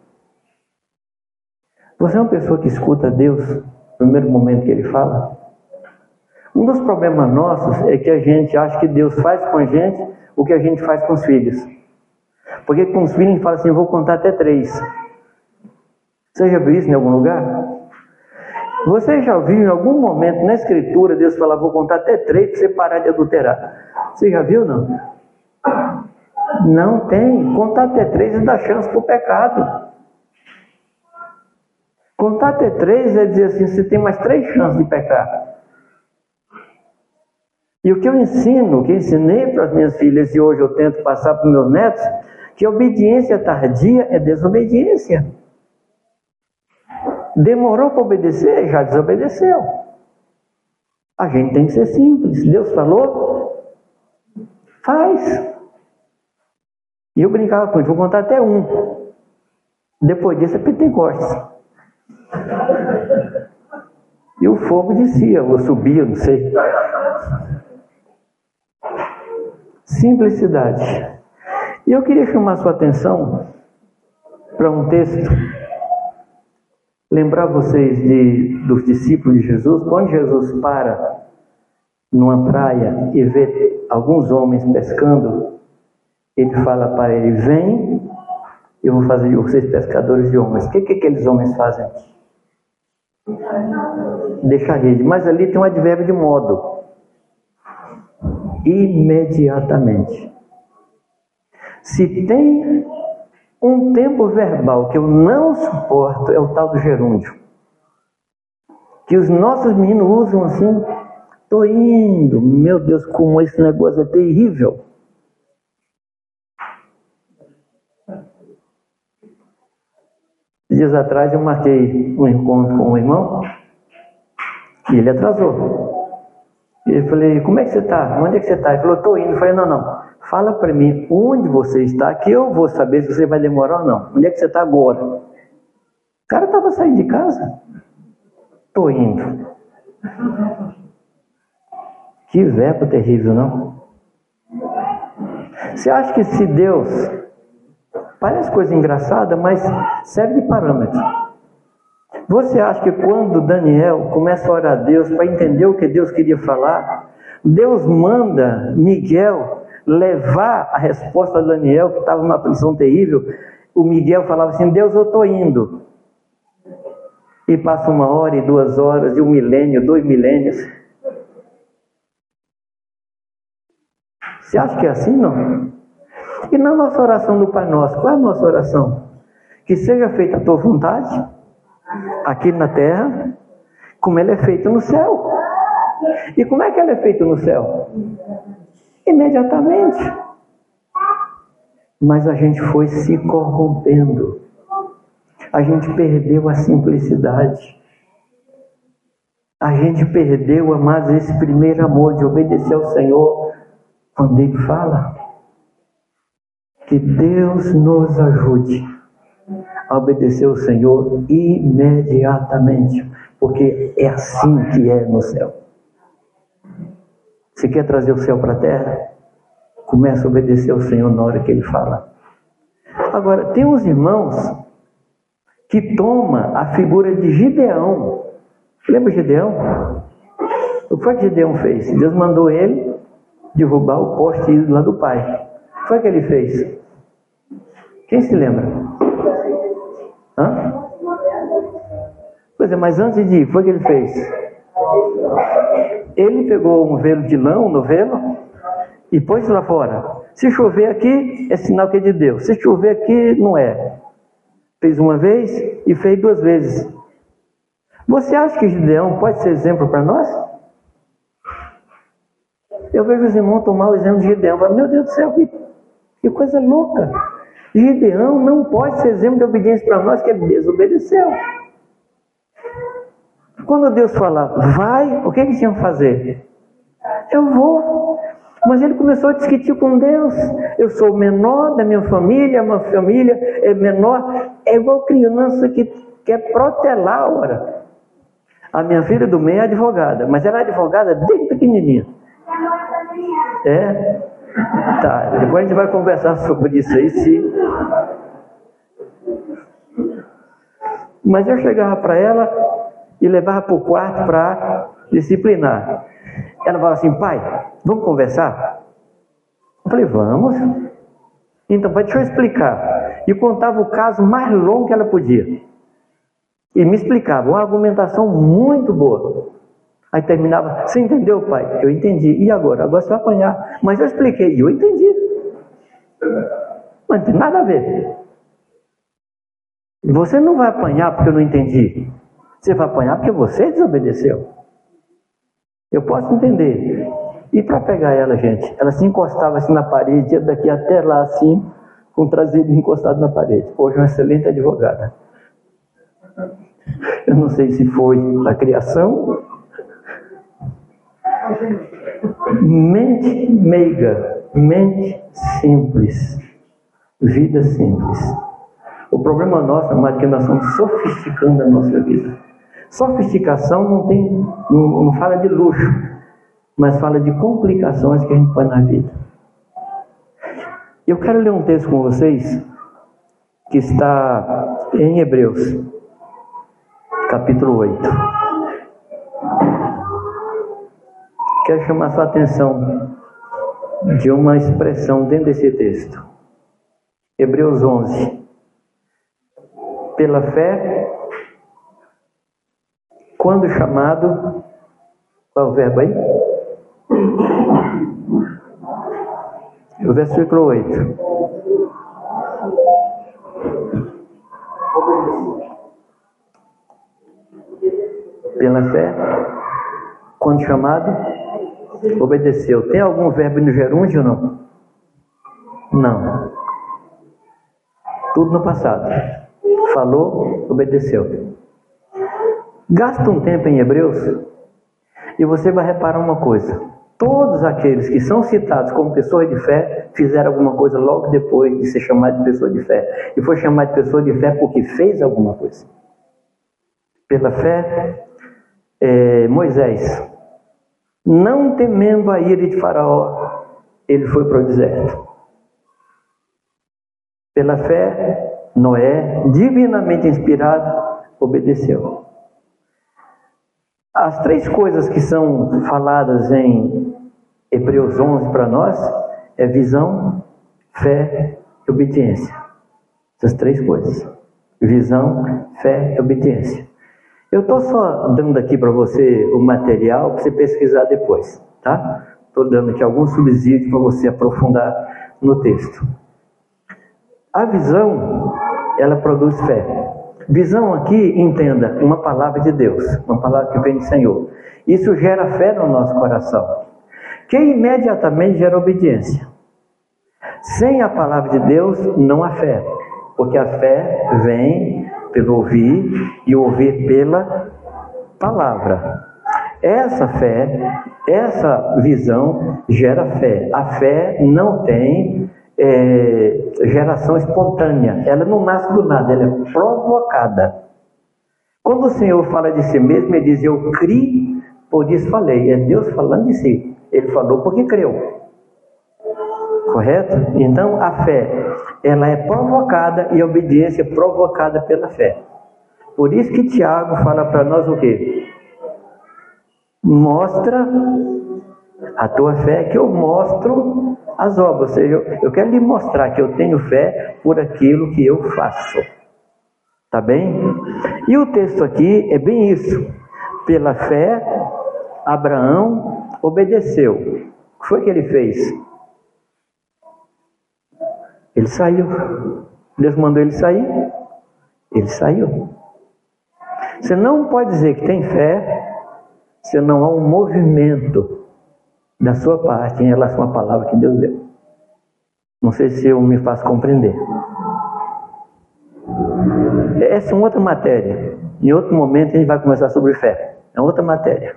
Você é uma pessoa que escuta Deus no primeiro momento que Ele fala? Um dos problemas nossos é que a gente acha que Deus faz com a gente o que a gente faz com os filhos. Porque com os filhos a gente fala assim, vou contar até três. Você já viu isso em algum lugar? Você já viu em algum momento na escritura Deus falar, vou contar até três para você parar de adulterar? Você já viu não? Não tem. Contar até três é dar chance para o pecado. Contar até três é dizer assim, você tem mais três chances de pecar. E o que eu ensino, o que ensinei para as minhas filhas e hoje eu tento passar para os meus netos, que obediência tardia é desobediência. Demorou para obedecer, já desobedeceu. A gente tem que ser simples. Deus falou, faz. E eu brincava com ele, vou contar até um. Depois disso é Pentecostes. E o fogo descia, ou subia, não sei. Simplicidade. E eu queria chamar sua atenção para um texto, lembrar vocês de, dos discípulos de Jesus, quando Jesus para numa praia e vê alguns homens pescando, ele fala para ele: Vem, eu vou fazer vocês pescadores de homens. O que, que aqueles homens fazem? Deixa a rede. Mas ali tem um advérbio de modo imediatamente. Se tem um tempo verbal que eu não suporto, é o tal do gerúndio. Que os nossos meninos usam assim, tô indo, meu Deus, como esse negócio é terrível. Dias atrás eu marquei um encontro com um irmão e ele atrasou. E eu falei, como é que você está? Onde é que você está? Ele falou, estou indo. Eu falei, não, não. Fala para mim onde você está, que eu vou saber se você vai demorar ou não. Onde é que você está agora? O cara estava saindo de casa. Estou indo. Que verbo terrível, não? Você acha que se Deus. Parece coisa engraçada, mas serve de parâmetro. Você acha que quando Daniel começa a orar a Deus para entender o que Deus queria falar, Deus manda Miguel levar a resposta de Daniel, que estava numa prisão terrível. O Miguel falava assim: Deus, eu estou indo. E passa uma hora, e duas horas, e um milênio, dois milênios. Você acha que é assim, não? E na nossa oração do Pai Nosso, qual é a nossa oração? Que seja feita a tua vontade aqui na terra, como ele é feito no céu. E como é que ele é feito no céu? Imediatamente. Mas a gente foi se corrompendo. A gente perdeu a simplicidade. A gente perdeu, amados, esse primeiro amor de obedecer ao Senhor quando Ele fala. Que Deus nos ajude a obedecer o Senhor imediatamente, porque é assim que é no céu. Se quer trazer o céu para a terra, comece a obedecer ao Senhor na hora que Ele fala. Agora, tem uns irmãos que toma a figura de Gideão. Lembra Gideão? O que foi que Gideão fez? Deus mandou ele derrubar o poste lá do pai. O que foi que ele fez? Quem se lembra? Hã? Pois é, mas antes de ir, foi o que ele fez? Ele pegou um velo de lã, um novelo, e pôs lá fora. Se chover aqui, é sinal que é de Deus. Se chover aqui, não é. Fez uma vez e fez duas vezes. Você acha que Gideão pode ser exemplo para nós? Eu vejo os irmãos tomar o exemplo de Gideão. Falo, meu Deus do céu, que, que coisa louca. Gideão não pode ser exemplo de obediência para nós, que ele desobedeceu. Quando Deus fala, vai, o que eles tinham que fazer? Eu vou. Mas ele começou a discutir com Deus. Eu sou o menor da minha família, minha família é menor. É igual criança que quer protelar a hora. A minha filha do meio é advogada, mas ela é advogada desde pequenininha. É? Tá, depois a gente vai conversar sobre isso aí, se... Mas eu chegava para ela e levava para o quarto para disciplinar. Ela falava assim, pai, vamos conversar? Eu falei, vamos. Então, deixa eu explicar. E contava o caso mais longo que ela podia. E me explicava, uma argumentação muito boa. Aí terminava, você entendeu, pai? Eu entendi. E agora? Agora você vai apanhar. Mas eu expliquei, e eu entendi. Mas não tem nada a ver. Você não vai apanhar porque eu não entendi. Você vai apanhar porque você desobedeceu. Eu posso entender. E para pegar ela, gente, ela se encostava assim na parede, daqui até lá assim, com o traseiro encostado na parede. Hoje uma excelente advogada. Eu não sei se foi a criação. Mente meiga, mente simples, vida simples. O problema nosso, amado, é que nós estamos sofisticando a nossa vida. Sofisticação não tem, não, não fala de luxo, mas fala de complicações que a gente põe na vida. Eu quero ler um texto com vocês que está em Hebreus, capítulo 8. Quero chamar sua atenção de uma expressão dentro desse texto. Hebreus 11. Pela fé quando chamado, qual é o verbo aí? O versículo 8. Pela fé, quando chamado, obedeceu. Tem algum verbo no gerúndio ou não? Não. Tudo no passado. Falou, obedeceu. Gasta um tempo em Hebreus e você vai reparar uma coisa. Todos aqueles que são citados como pessoas de fé fizeram alguma coisa logo depois de ser chamado de pessoa de fé. E foi chamado de pessoa de fé porque fez alguma coisa. Pela fé, é, Moisés, não temendo a ira de Faraó, ele foi para o deserto. Pela fé, Noé, divinamente inspirado, obedeceu. As três coisas que são faladas em Hebreus 11 para nós é visão, fé e obediência. Essas três coisas: visão, fé e obediência. Eu estou só dando aqui para você o material para você pesquisar depois, tá? Estou dando aqui alguns subsídios para você aprofundar no texto. A visão, ela produz fé. Visão aqui, entenda, uma palavra de Deus, uma palavra que vem do Senhor. Isso gera fé no nosso coração, que imediatamente gera obediência. Sem a palavra de Deus, não há fé, porque a fé vem pelo ouvir e ouvir pela palavra. Essa fé, essa visão gera fé. A fé não tem é, geração espontânea, ela não nasce do nada, ela é provocada. Quando o Senhor fala de si mesmo, ele diz: Eu criei, por isso falei. É Deus falando de si. Ele falou porque creu. Correto? Então a fé, ela é provocada e a obediência é provocada pela fé. Por isso que Tiago fala para nós o quê? Mostra a tua fé que eu mostro as obras. Ou seja, eu quero lhe mostrar que eu tenho fé por aquilo que eu faço. Tá bem? E o texto aqui é bem isso. Pela fé, Abraão obedeceu. O que foi que ele fez? Ele saiu. Deus mandou ele sair. Ele saiu. Você não pode dizer que tem fé se não há um movimento da sua parte em relação à palavra que Deus deu. Não sei se eu me faço compreender. essa é uma outra matéria. Em outro momento a gente vai conversar sobre fé. É outra matéria.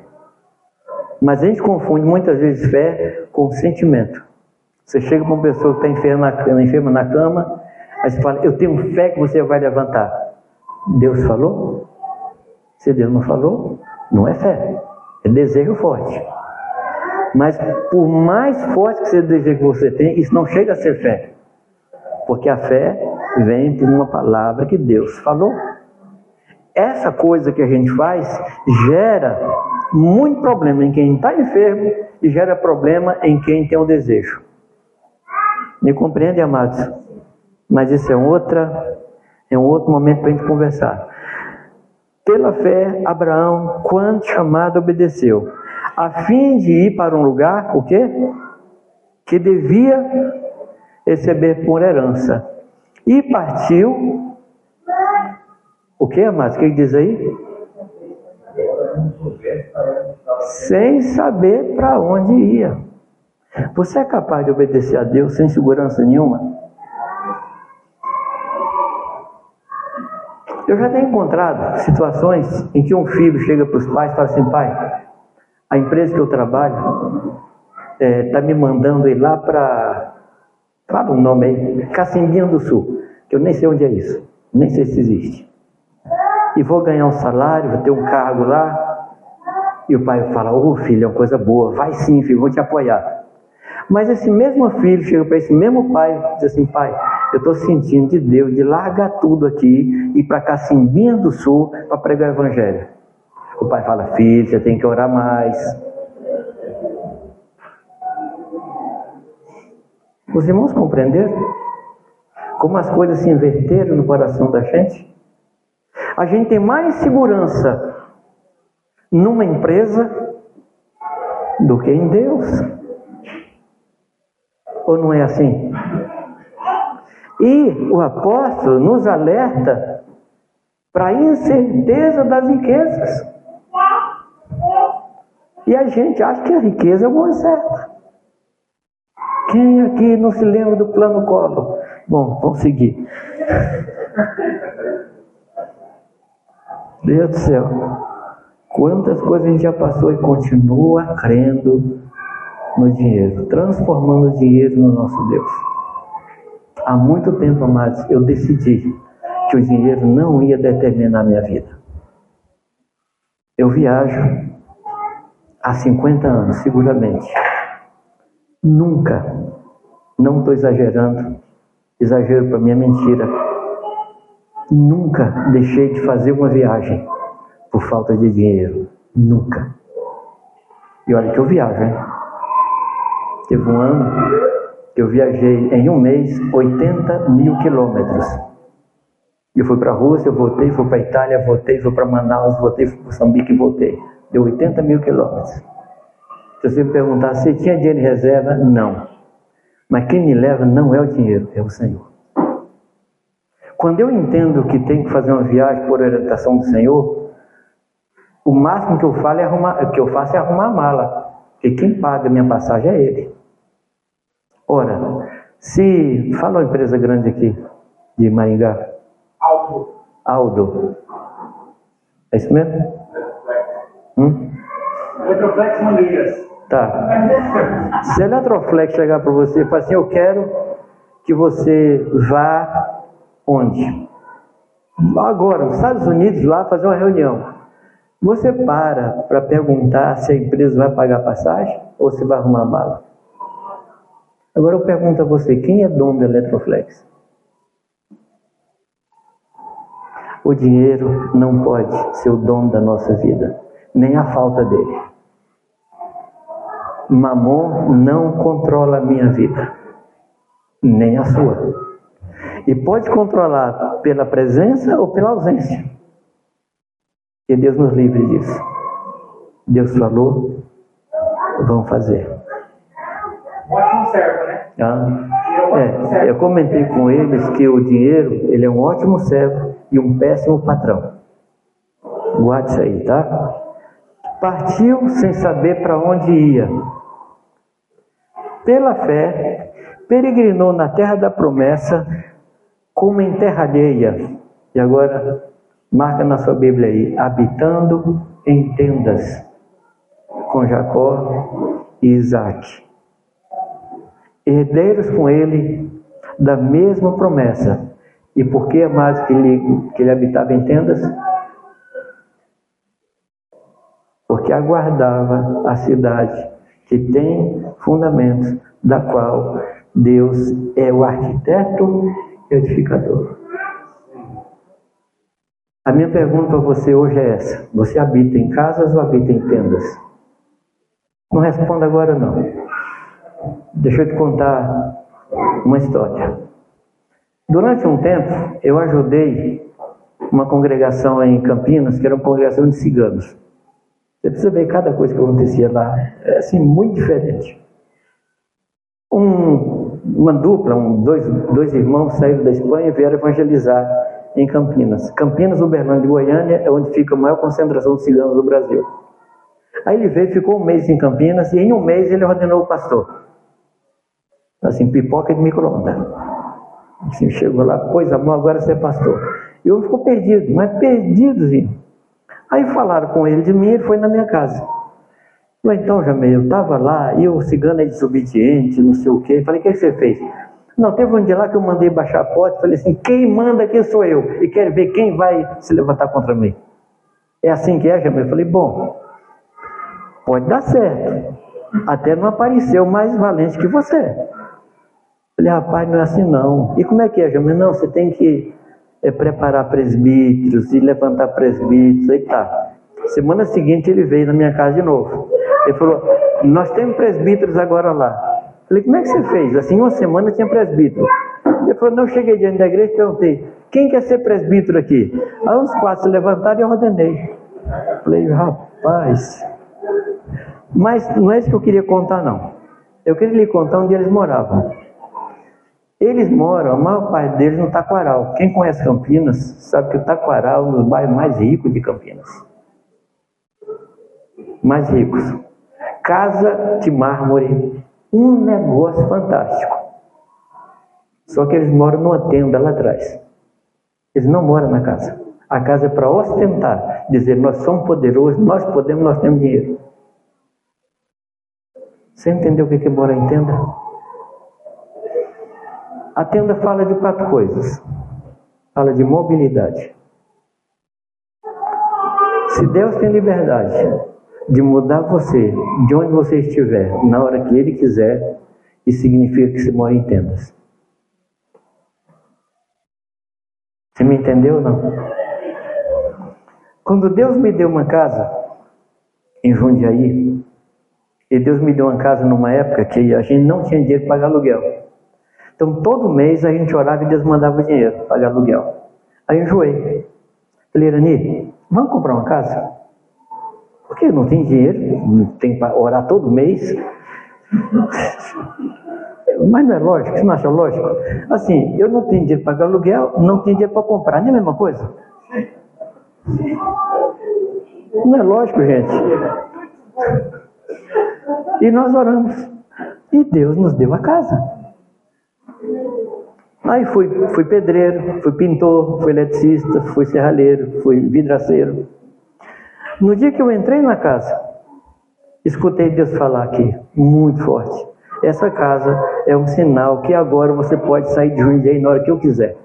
Mas a gente confunde muitas vezes fé com sentimento. Você chega para uma pessoa que está enferma na, enferma na cama, aí você fala, eu tenho fé que você vai levantar. Deus falou? Se Deus não falou, não é fé. É desejo forte. Mas por mais forte que seja o desejo que você tem, isso não chega a ser fé. Porque a fé vem por uma palavra que Deus falou. Essa coisa que a gente faz gera muito problema em quem está enfermo e gera problema em quem tem o desejo. Me compreende, amados? Mas isso é outra, é um outro momento para a gente conversar. Pela fé, Abraão, quando chamado, obedeceu, a fim de ir para um lugar, o quê? Que devia receber por herança. E partiu, o que, amados? O que diz aí? Sem saber para onde ia. Você é capaz de obedecer a Deus sem segurança nenhuma? Eu já tenho encontrado situações em que um filho chega para os pais e fala assim: pai, a empresa que eu trabalho está é, tá me mandando ir lá para. Fala um nome aí, Cacimbinha do Sul, que eu nem sei onde é isso, nem sei se existe. E vou ganhar um salário, vou ter um cargo lá. E o pai fala: Ô oh, filho, é uma coisa boa, vai sim, filho, vou te apoiar. Mas esse mesmo filho chega para esse mesmo pai e diz assim: pai, eu estou sentindo de Deus de largar tudo aqui e para Cacimbinha do Sul para pregar o Evangelho. O pai fala: filho, você tem que orar mais. Os irmãos compreenderam como as coisas se inverteram no coração da gente? A gente tem mais segurança numa empresa do que em Deus. Ou não é assim? E o apóstolo nos alerta para a incerteza das riquezas. E a gente acha que a riqueza é uma certa. Quem aqui não se lembra do plano Collor? Bom, vamos seguir. Deus do céu. Quantas coisas a gente já passou e continua crendo no dinheiro, transformando o dinheiro no nosso Deus. Há muito tempo, amados, eu decidi que o dinheiro não ia determinar a minha vida. Eu viajo há 50 anos, seguramente. Nunca, não estou exagerando, exagero para mim é mentira. Nunca deixei de fazer uma viagem por falta de dinheiro. Nunca. E olha que eu viajo, hein? Teve um ano que eu viajei em um mês 80 mil quilômetros. Eu fui para a Rússia, voltei, fui para a Itália, voltei, fui para Manaus, voltei, fui para Moçambique e voltei. Deu 80 mil quilômetros. Se você me perguntar se tinha dinheiro em reserva, não. Mas quem me leva não é o dinheiro, é o Senhor. Quando eu entendo que tenho que fazer uma viagem por orientação do Senhor, o máximo que eu, falo é arrumar, que eu faço é arrumar a mala. Porque quem paga a minha passagem é Ele. Ora, se. Fala uma empresa grande aqui, de Maringá. Aldo. Aldo. É isso mesmo? Hum? Eletroflex Mangueiras. Tá. Se a Eletroflex chegar para você e falar assim, eu quero que você vá onde? Agora, nos Estados Unidos, lá fazer uma reunião. Você para para perguntar se a empresa vai pagar passagem ou se vai arrumar bala? Agora eu pergunto a você, quem é dono da Eletroflex? O dinheiro não pode ser o dono da nossa vida, nem a falta dele. Mamon não controla a minha vida, nem a sua. E pode controlar pela presença ou pela ausência. Que Deus nos livre disso. Deus falou, vamos fazer. Ah, é, eu comentei com eles que o dinheiro ele é um ótimo servo e um péssimo patrão. Guarde isso aí, tá? Partiu sem saber para onde ia. Pela fé, peregrinou na terra da promessa como em terra alheia. E agora, marca na sua Bíblia aí, habitando em tendas com Jacó e Isaac. Herdeiros com ele da mesma promessa. E por que, mais que ele, que ele habitava em tendas? Porque aguardava a cidade que tem fundamentos, da qual Deus é o arquiteto e edificador. A minha pergunta para você hoje é essa: você habita em casas ou habita em tendas? Não responda agora não. Deixa eu te contar uma história. Durante um tempo, eu ajudei uma congregação em Campinas, que era uma congregação de ciganos. Você precisa ver cada coisa que acontecia lá. É assim, muito diferente. Um, uma dupla, um, dois, dois irmãos saíram da Espanha e vieram evangelizar em Campinas. Campinas, Uberlândia e Goiânia é onde fica a maior concentração de ciganos do Brasil. Aí ele veio, ficou um mês em Campinas e em um mês ele ordenou o pastor. Assim, pipoca de micro-ondas. Assim, chegou lá, pôs a mão, agora você é pastor. Eu ficou perdido, mas perdidozinho. Aí falaram com ele de mim, ele foi na minha casa. Falei, então, Jamei, eu estava lá e o cigano é desobediente, não sei o quê. Falei, o que, você fez? Não, teve um dia lá que eu mandei baixar a porta, falei assim, quem manda aqui sou eu, e quero ver quem vai se levantar contra mim. É assim que é, Jamei? Eu falei, bom, pode dar certo. Até não apareceu mais valente que você. Falei, rapaz, não é assim não. E como é que é, Jamil? Não, você tem que é, preparar presbíteros e levantar presbíteros, aí tá. Semana seguinte ele veio na minha casa de novo. Ele falou, nós temos presbíteros agora lá. Falei, como é que você fez? Assim, uma semana tinha presbítero. Ele falou, não, cheguei diante da igreja e perguntei, quem quer ser presbítero aqui? Aí os quatro se levantaram e eu ordenei. Falei, rapaz. Mas não é isso que eu queria contar, não. Eu queria lhe contar onde eles moravam. Eles moram, a maior parte deles no Taquaral. Quem conhece Campinas sabe que o Taquaral é um dos bairros mais ricos de Campinas. Mais ricos. Casa de mármore, um negócio fantástico. Só que eles moram numa tenda lá atrás. Eles não moram na casa. A casa é para ostentar, dizer nós somos poderosos, nós podemos, nós temos dinheiro. Você entendeu o que é morar em tenda? A tenda fala de quatro coisas. Fala de mobilidade. Se Deus tem liberdade de mudar você de onde você estiver, na hora que Ele quiser, isso significa que você mora em tendas. Você me entendeu ou não? Quando Deus me deu uma casa em Jundiaí, e Deus me deu uma casa numa época que a gente não tinha dinheiro para pagar aluguel. Então, todo mês a gente orava e Deus mandava dinheiro pagar aluguel. Aí eu enjoei. Falei, Irani, vamos comprar uma casa? Porque não tem dinheiro, tem para orar todo mês. Mas não é lógico, você não acha lógico? Assim, eu não tenho dinheiro para pagar aluguel, não tenho dinheiro para comprar, não é a mesma coisa? Não é lógico, gente. E nós oramos. E Deus nos deu a casa. Aí fui, fui pedreiro, fui pintor, fui eletricista, fui serralheiro, fui vidraceiro. No dia que eu entrei na casa, escutei Deus falar aqui, muito forte. Essa casa é um sinal que agora você pode sair de Jundiaí na hora que eu quiser.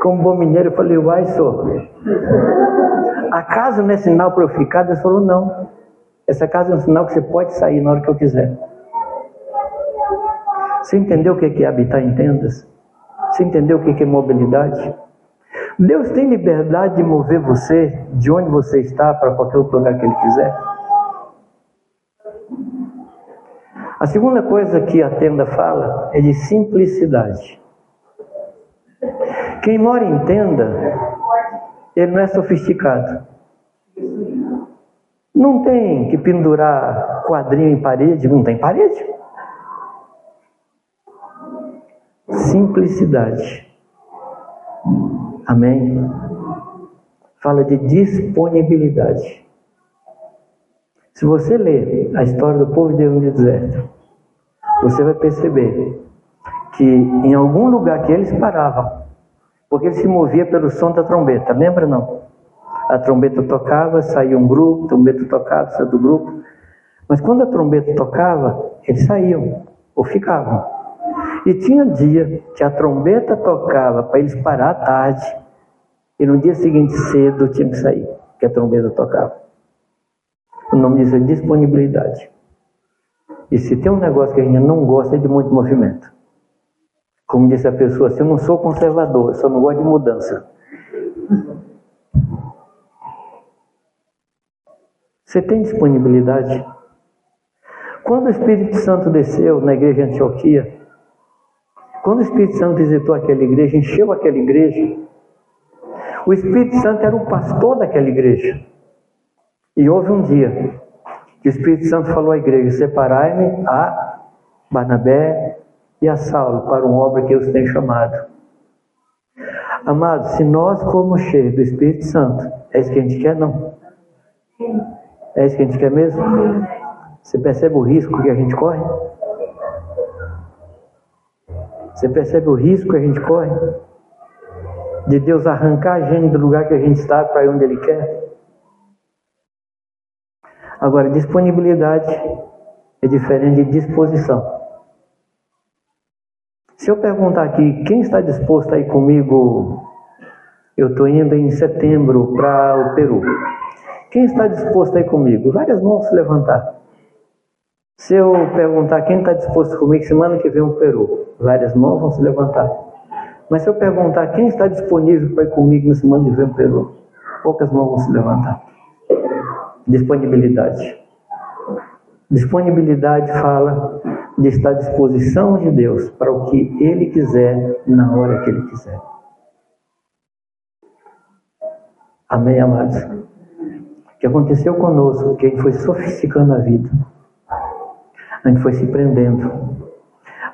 Como bom mineiro, eu falei, uai, senhor. A casa não é sinal para eu ficar? Deus falou, não. Essa casa é um sinal que você pode sair na hora que eu quiser. Você entendeu o que é habitar em tendas? Você entendeu o que é mobilidade? Deus tem liberdade de mover você de onde você está para qualquer outro lugar que Ele quiser. A segunda coisa que a tenda fala é de simplicidade. Quem mora em tenda, ele não é sofisticado. Não tem que pendurar quadrinho em parede, não tem parede. Simplicidade. Amém? Fala de disponibilidade. Se você ler a história do povo de Deus no deserto, você vai perceber que em algum lugar que eles paravam, Porque ele se movia pelo som da trombeta, lembra não? A trombeta tocava, saía um grupo, a trombeta tocava, saía do grupo. Mas quando a trombeta tocava, eles saíam ou ficavam. E tinha dia que a trombeta tocava para eles parar à tarde, e no dia seguinte cedo tinha que sair, que a trombeta tocava. O nome disso é disponibilidade. E se tem um negócio que a gente não gosta é de muito movimento. Como disse a pessoa, se eu não sou conservador, eu só não gosto de mudança. Você tem disponibilidade? Quando o Espírito Santo desceu na igreja de Antioquia, quando o Espírito Santo visitou aquela igreja, encheu aquela igreja, o Espírito Santo era o pastor daquela igreja. E houve um dia que o Espírito Santo falou à igreja: Separai-me a Barnabé e a Saulo para uma obra que eu os tenho chamado. Amados, se nós formos cheios do Espírito Santo, é isso que a gente quer? Não. É isso que a gente quer mesmo? Você percebe o risco que a gente corre? Você percebe o risco que a gente corre? De Deus arrancar a gente do lugar que a gente está para onde Ele quer? Agora, disponibilidade é diferente de disposição. Se eu perguntar aqui, quem está disposto a ir comigo? Eu estou indo em setembro para o Peru. Quem está disposto a ir comigo? Várias mãos se levantar. Se eu perguntar quem está disposto comigo semana que vem o Peru, várias mãos vão se levantar. Mas se eu perguntar quem está disponível para ir comigo na semana que vem o Peru, poucas mãos vão se levantar. Disponibilidade. Disponibilidade fala de estar à disposição de Deus para o que Ele quiser, na hora que Ele quiser. Amém, amados? O que aconteceu conosco, que a gente foi sofisticando a vida a gente foi se prendendo.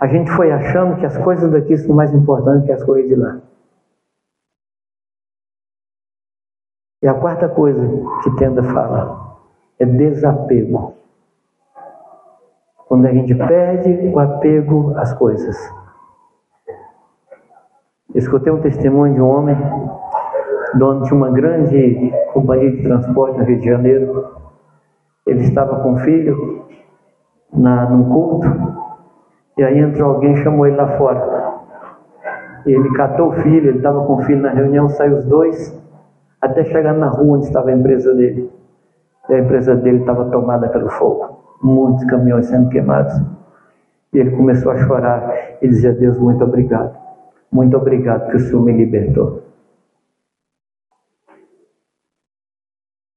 A gente foi achando que as coisas daqui são mais importantes que as coisas de lá. E a quarta coisa que Tenda fala é desapego. Quando a gente perde o apego às coisas. Escutei um testemunho de um homem, dono de uma grande companhia de transporte no Rio de Janeiro. Ele estava com um filho na, num culto, e aí entrou alguém e chamou ele lá fora. Ele catou o filho, ele estava com o filho na reunião, saiu os dois, até chegar na rua onde estava a empresa dele. E a empresa dele estava tomada pelo fogo, muitos caminhões sendo queimados. E ele começou a chorar e dizia: Deus, muito obrigado, muito obrigado que o Senhor me libertou.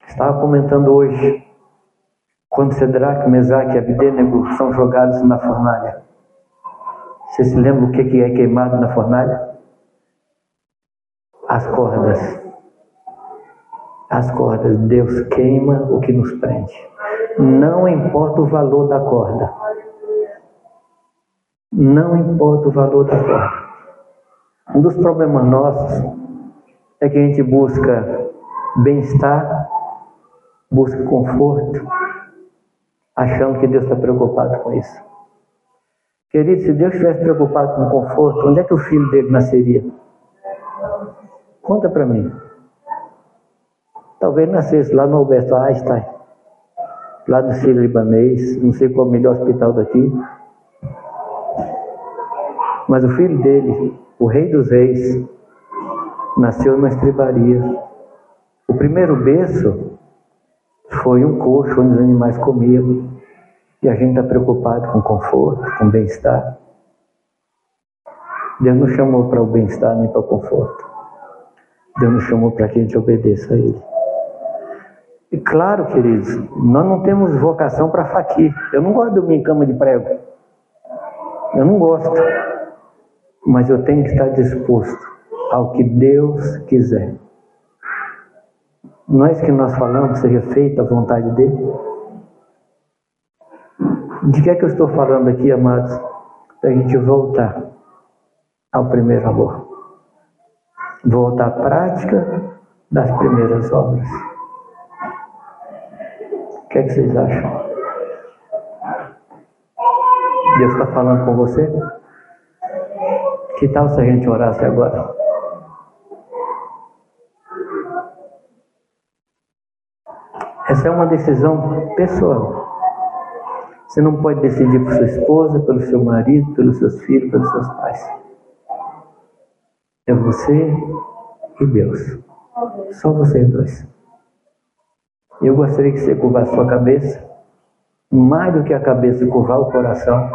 Estava comentando hoje quando Sedraque, Mesaque e Abdenego são jogados na fornalha. Você se lembra o que é queimado na fornalha? As cordas. As cordas. Deus queima o que nos prende. Não importa o valor da corda. Não importa o valor da corda. Um dos problemas nossos é que a gente busca bem-estar, busca conforto, achando que Deus está preocupado com isso. Querido, se Deus estivesse preocupado com o conforto, onde é que o filho dele nasceria? Conta para mim. Talvez nascesse lá no Alberto Einstein, lá do Sírio Libanês, não sei qual é o melhor hospital daqui. Mas o filho dele, o rei dos reis, nasceu numa estribaria. O primeiro berço foi um coxo onde os animais comiam. E a gente está preocupado com conforto, com bem-estar. Deus não chamou para o bem-estar nem para o conforto. Deus nos chamou para que a gente obedeça a Ele. E claro, queridos, nós não temos vocação para faquir. Eu não gosto de dormir em cama de prego. Eu não gosto. Mas eu tenho que estar disposto ao que Deus quiser. Não é isso que nós falamos, seja feita a vontade dele? De que é que eu estou falando aqui, amados? Da gente voltar ao primeiro amor. Voltar à prática das primeiras obras. O que é que vocês acham? Deus está falando com você? Que tal se a gente orasse agora? Essa é uma decisão pessoal. Você não pode decidir por sua esposa, pelo seu marido, pelos seus filhos, pelos seus pais. É você e Deus. Só vocês dois. Eu gostaria que você curvasse sua cabeça, mais do que a cabeça, curvar o coração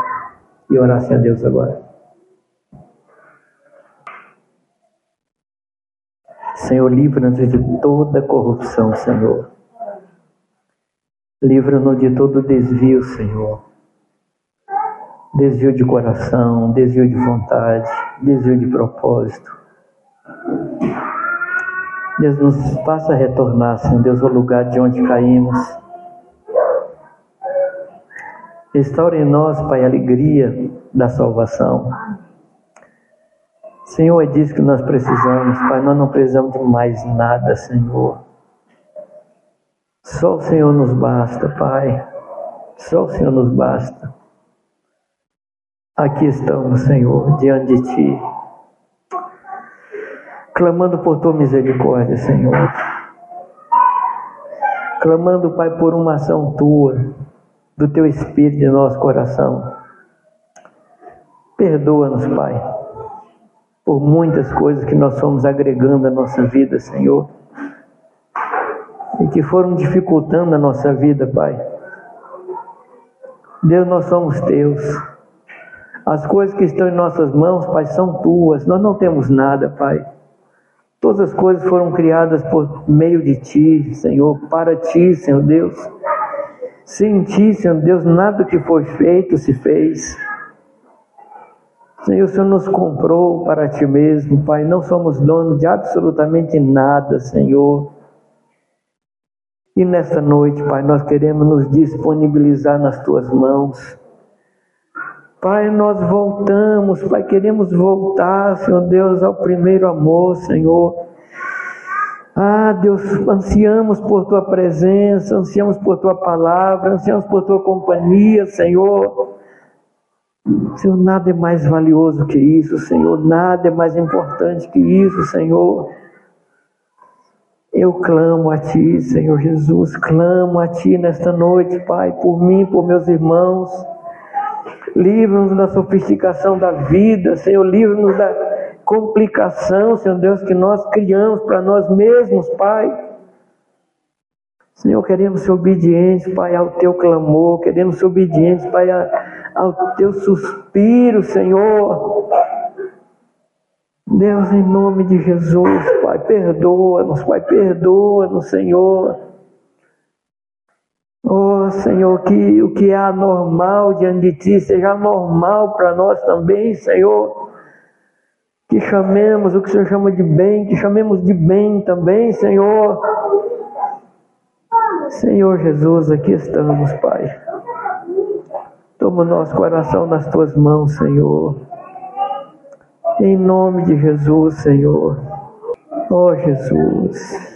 e orasse a Deus agora. Senhor, livra-nos de toda corrupção, Senhor. Livra-nos de todo desvio, Senhor. Desvio de coração, desvio de vontade, desvio de propósito. Deus nos faça retornar, Senhor Deus, ao lugar de onde caímos. Restaure em nós, Pai, a alegria da salvação. Senhor, é disso que nós precisamos, Pai. Nós não precisamos de mais nada, Senhor. Só o Senhor nos basta, Pai. Só o Senhor nos basta. Aqui estamos, Senhor, diante de Ti, clamando por Tua misericórdia, Senhor. Clamando, Pai, por uma ação Tua, do Teu Espírito em nosso coração. Perdoa-nos, Pai por muitas coisas que nós fomos agregando à nossa vida, Senhor, e que foram dificultando a nossa vida, Pai. Deus, nós somos teus. As coisas que estão em nossas mãos, Pai, são tuas. Nós não temos nada, Pai. Todas as coisas foram criadas por meio de Ti, Senhor, para Ti, Senhor Deus. Sem Ti, Senhor Deus, nada que foi feito se fez. Senhor, o Senhor nos comprou para Ti mesmo, Pai. Não somos donos de absolutamente nada, Senhor. E nesta noite, Pai, nós queremos nos disponibilizar nas Tuas mãos. Pai, nós voltamos, Pai, queremos voltar, Senhor Deus, ao primeiro amor, Senhor. Ah, Deus, ansiamos por Tua presença, ansiamos por Tua palavra, ansiamos por Tua companhia, Senhor. Senhor, nada é mais valioso que isso, Senhor, nada é mais importante que isso, Senhor. Eu clamo a Ti, Senhor Jesus, clamo a Ti nesta noite, Pai, por mim, por meus irmãos. Livra-nos da sofisticação da vida, Senhor, livra-nos da complicação, Senhor Deus, que nós criamos para nós mesmos, Pai. Senhor, queremos ser obedientes, Pai, ao Teu clamor, queremos ser obedientes, Pai, ao teu suspiro, Senhor. Deus, em nome de Jesus, Pai, perdoa-nos, Pai, perdoa-nos, Senhor. Oh, Senhor, que o que é anormal diante de Ti seja normal para nós também, Senhor. Que chamemos o que o Senhor chama de bem, que chamemos de bem também, Senhor. Senhor Jesus, aqui estamos, Pai. Toma o nosso coração nas tuas mãos, Senhor. Em nome de Jesus, Senhor. Oh, Jesus.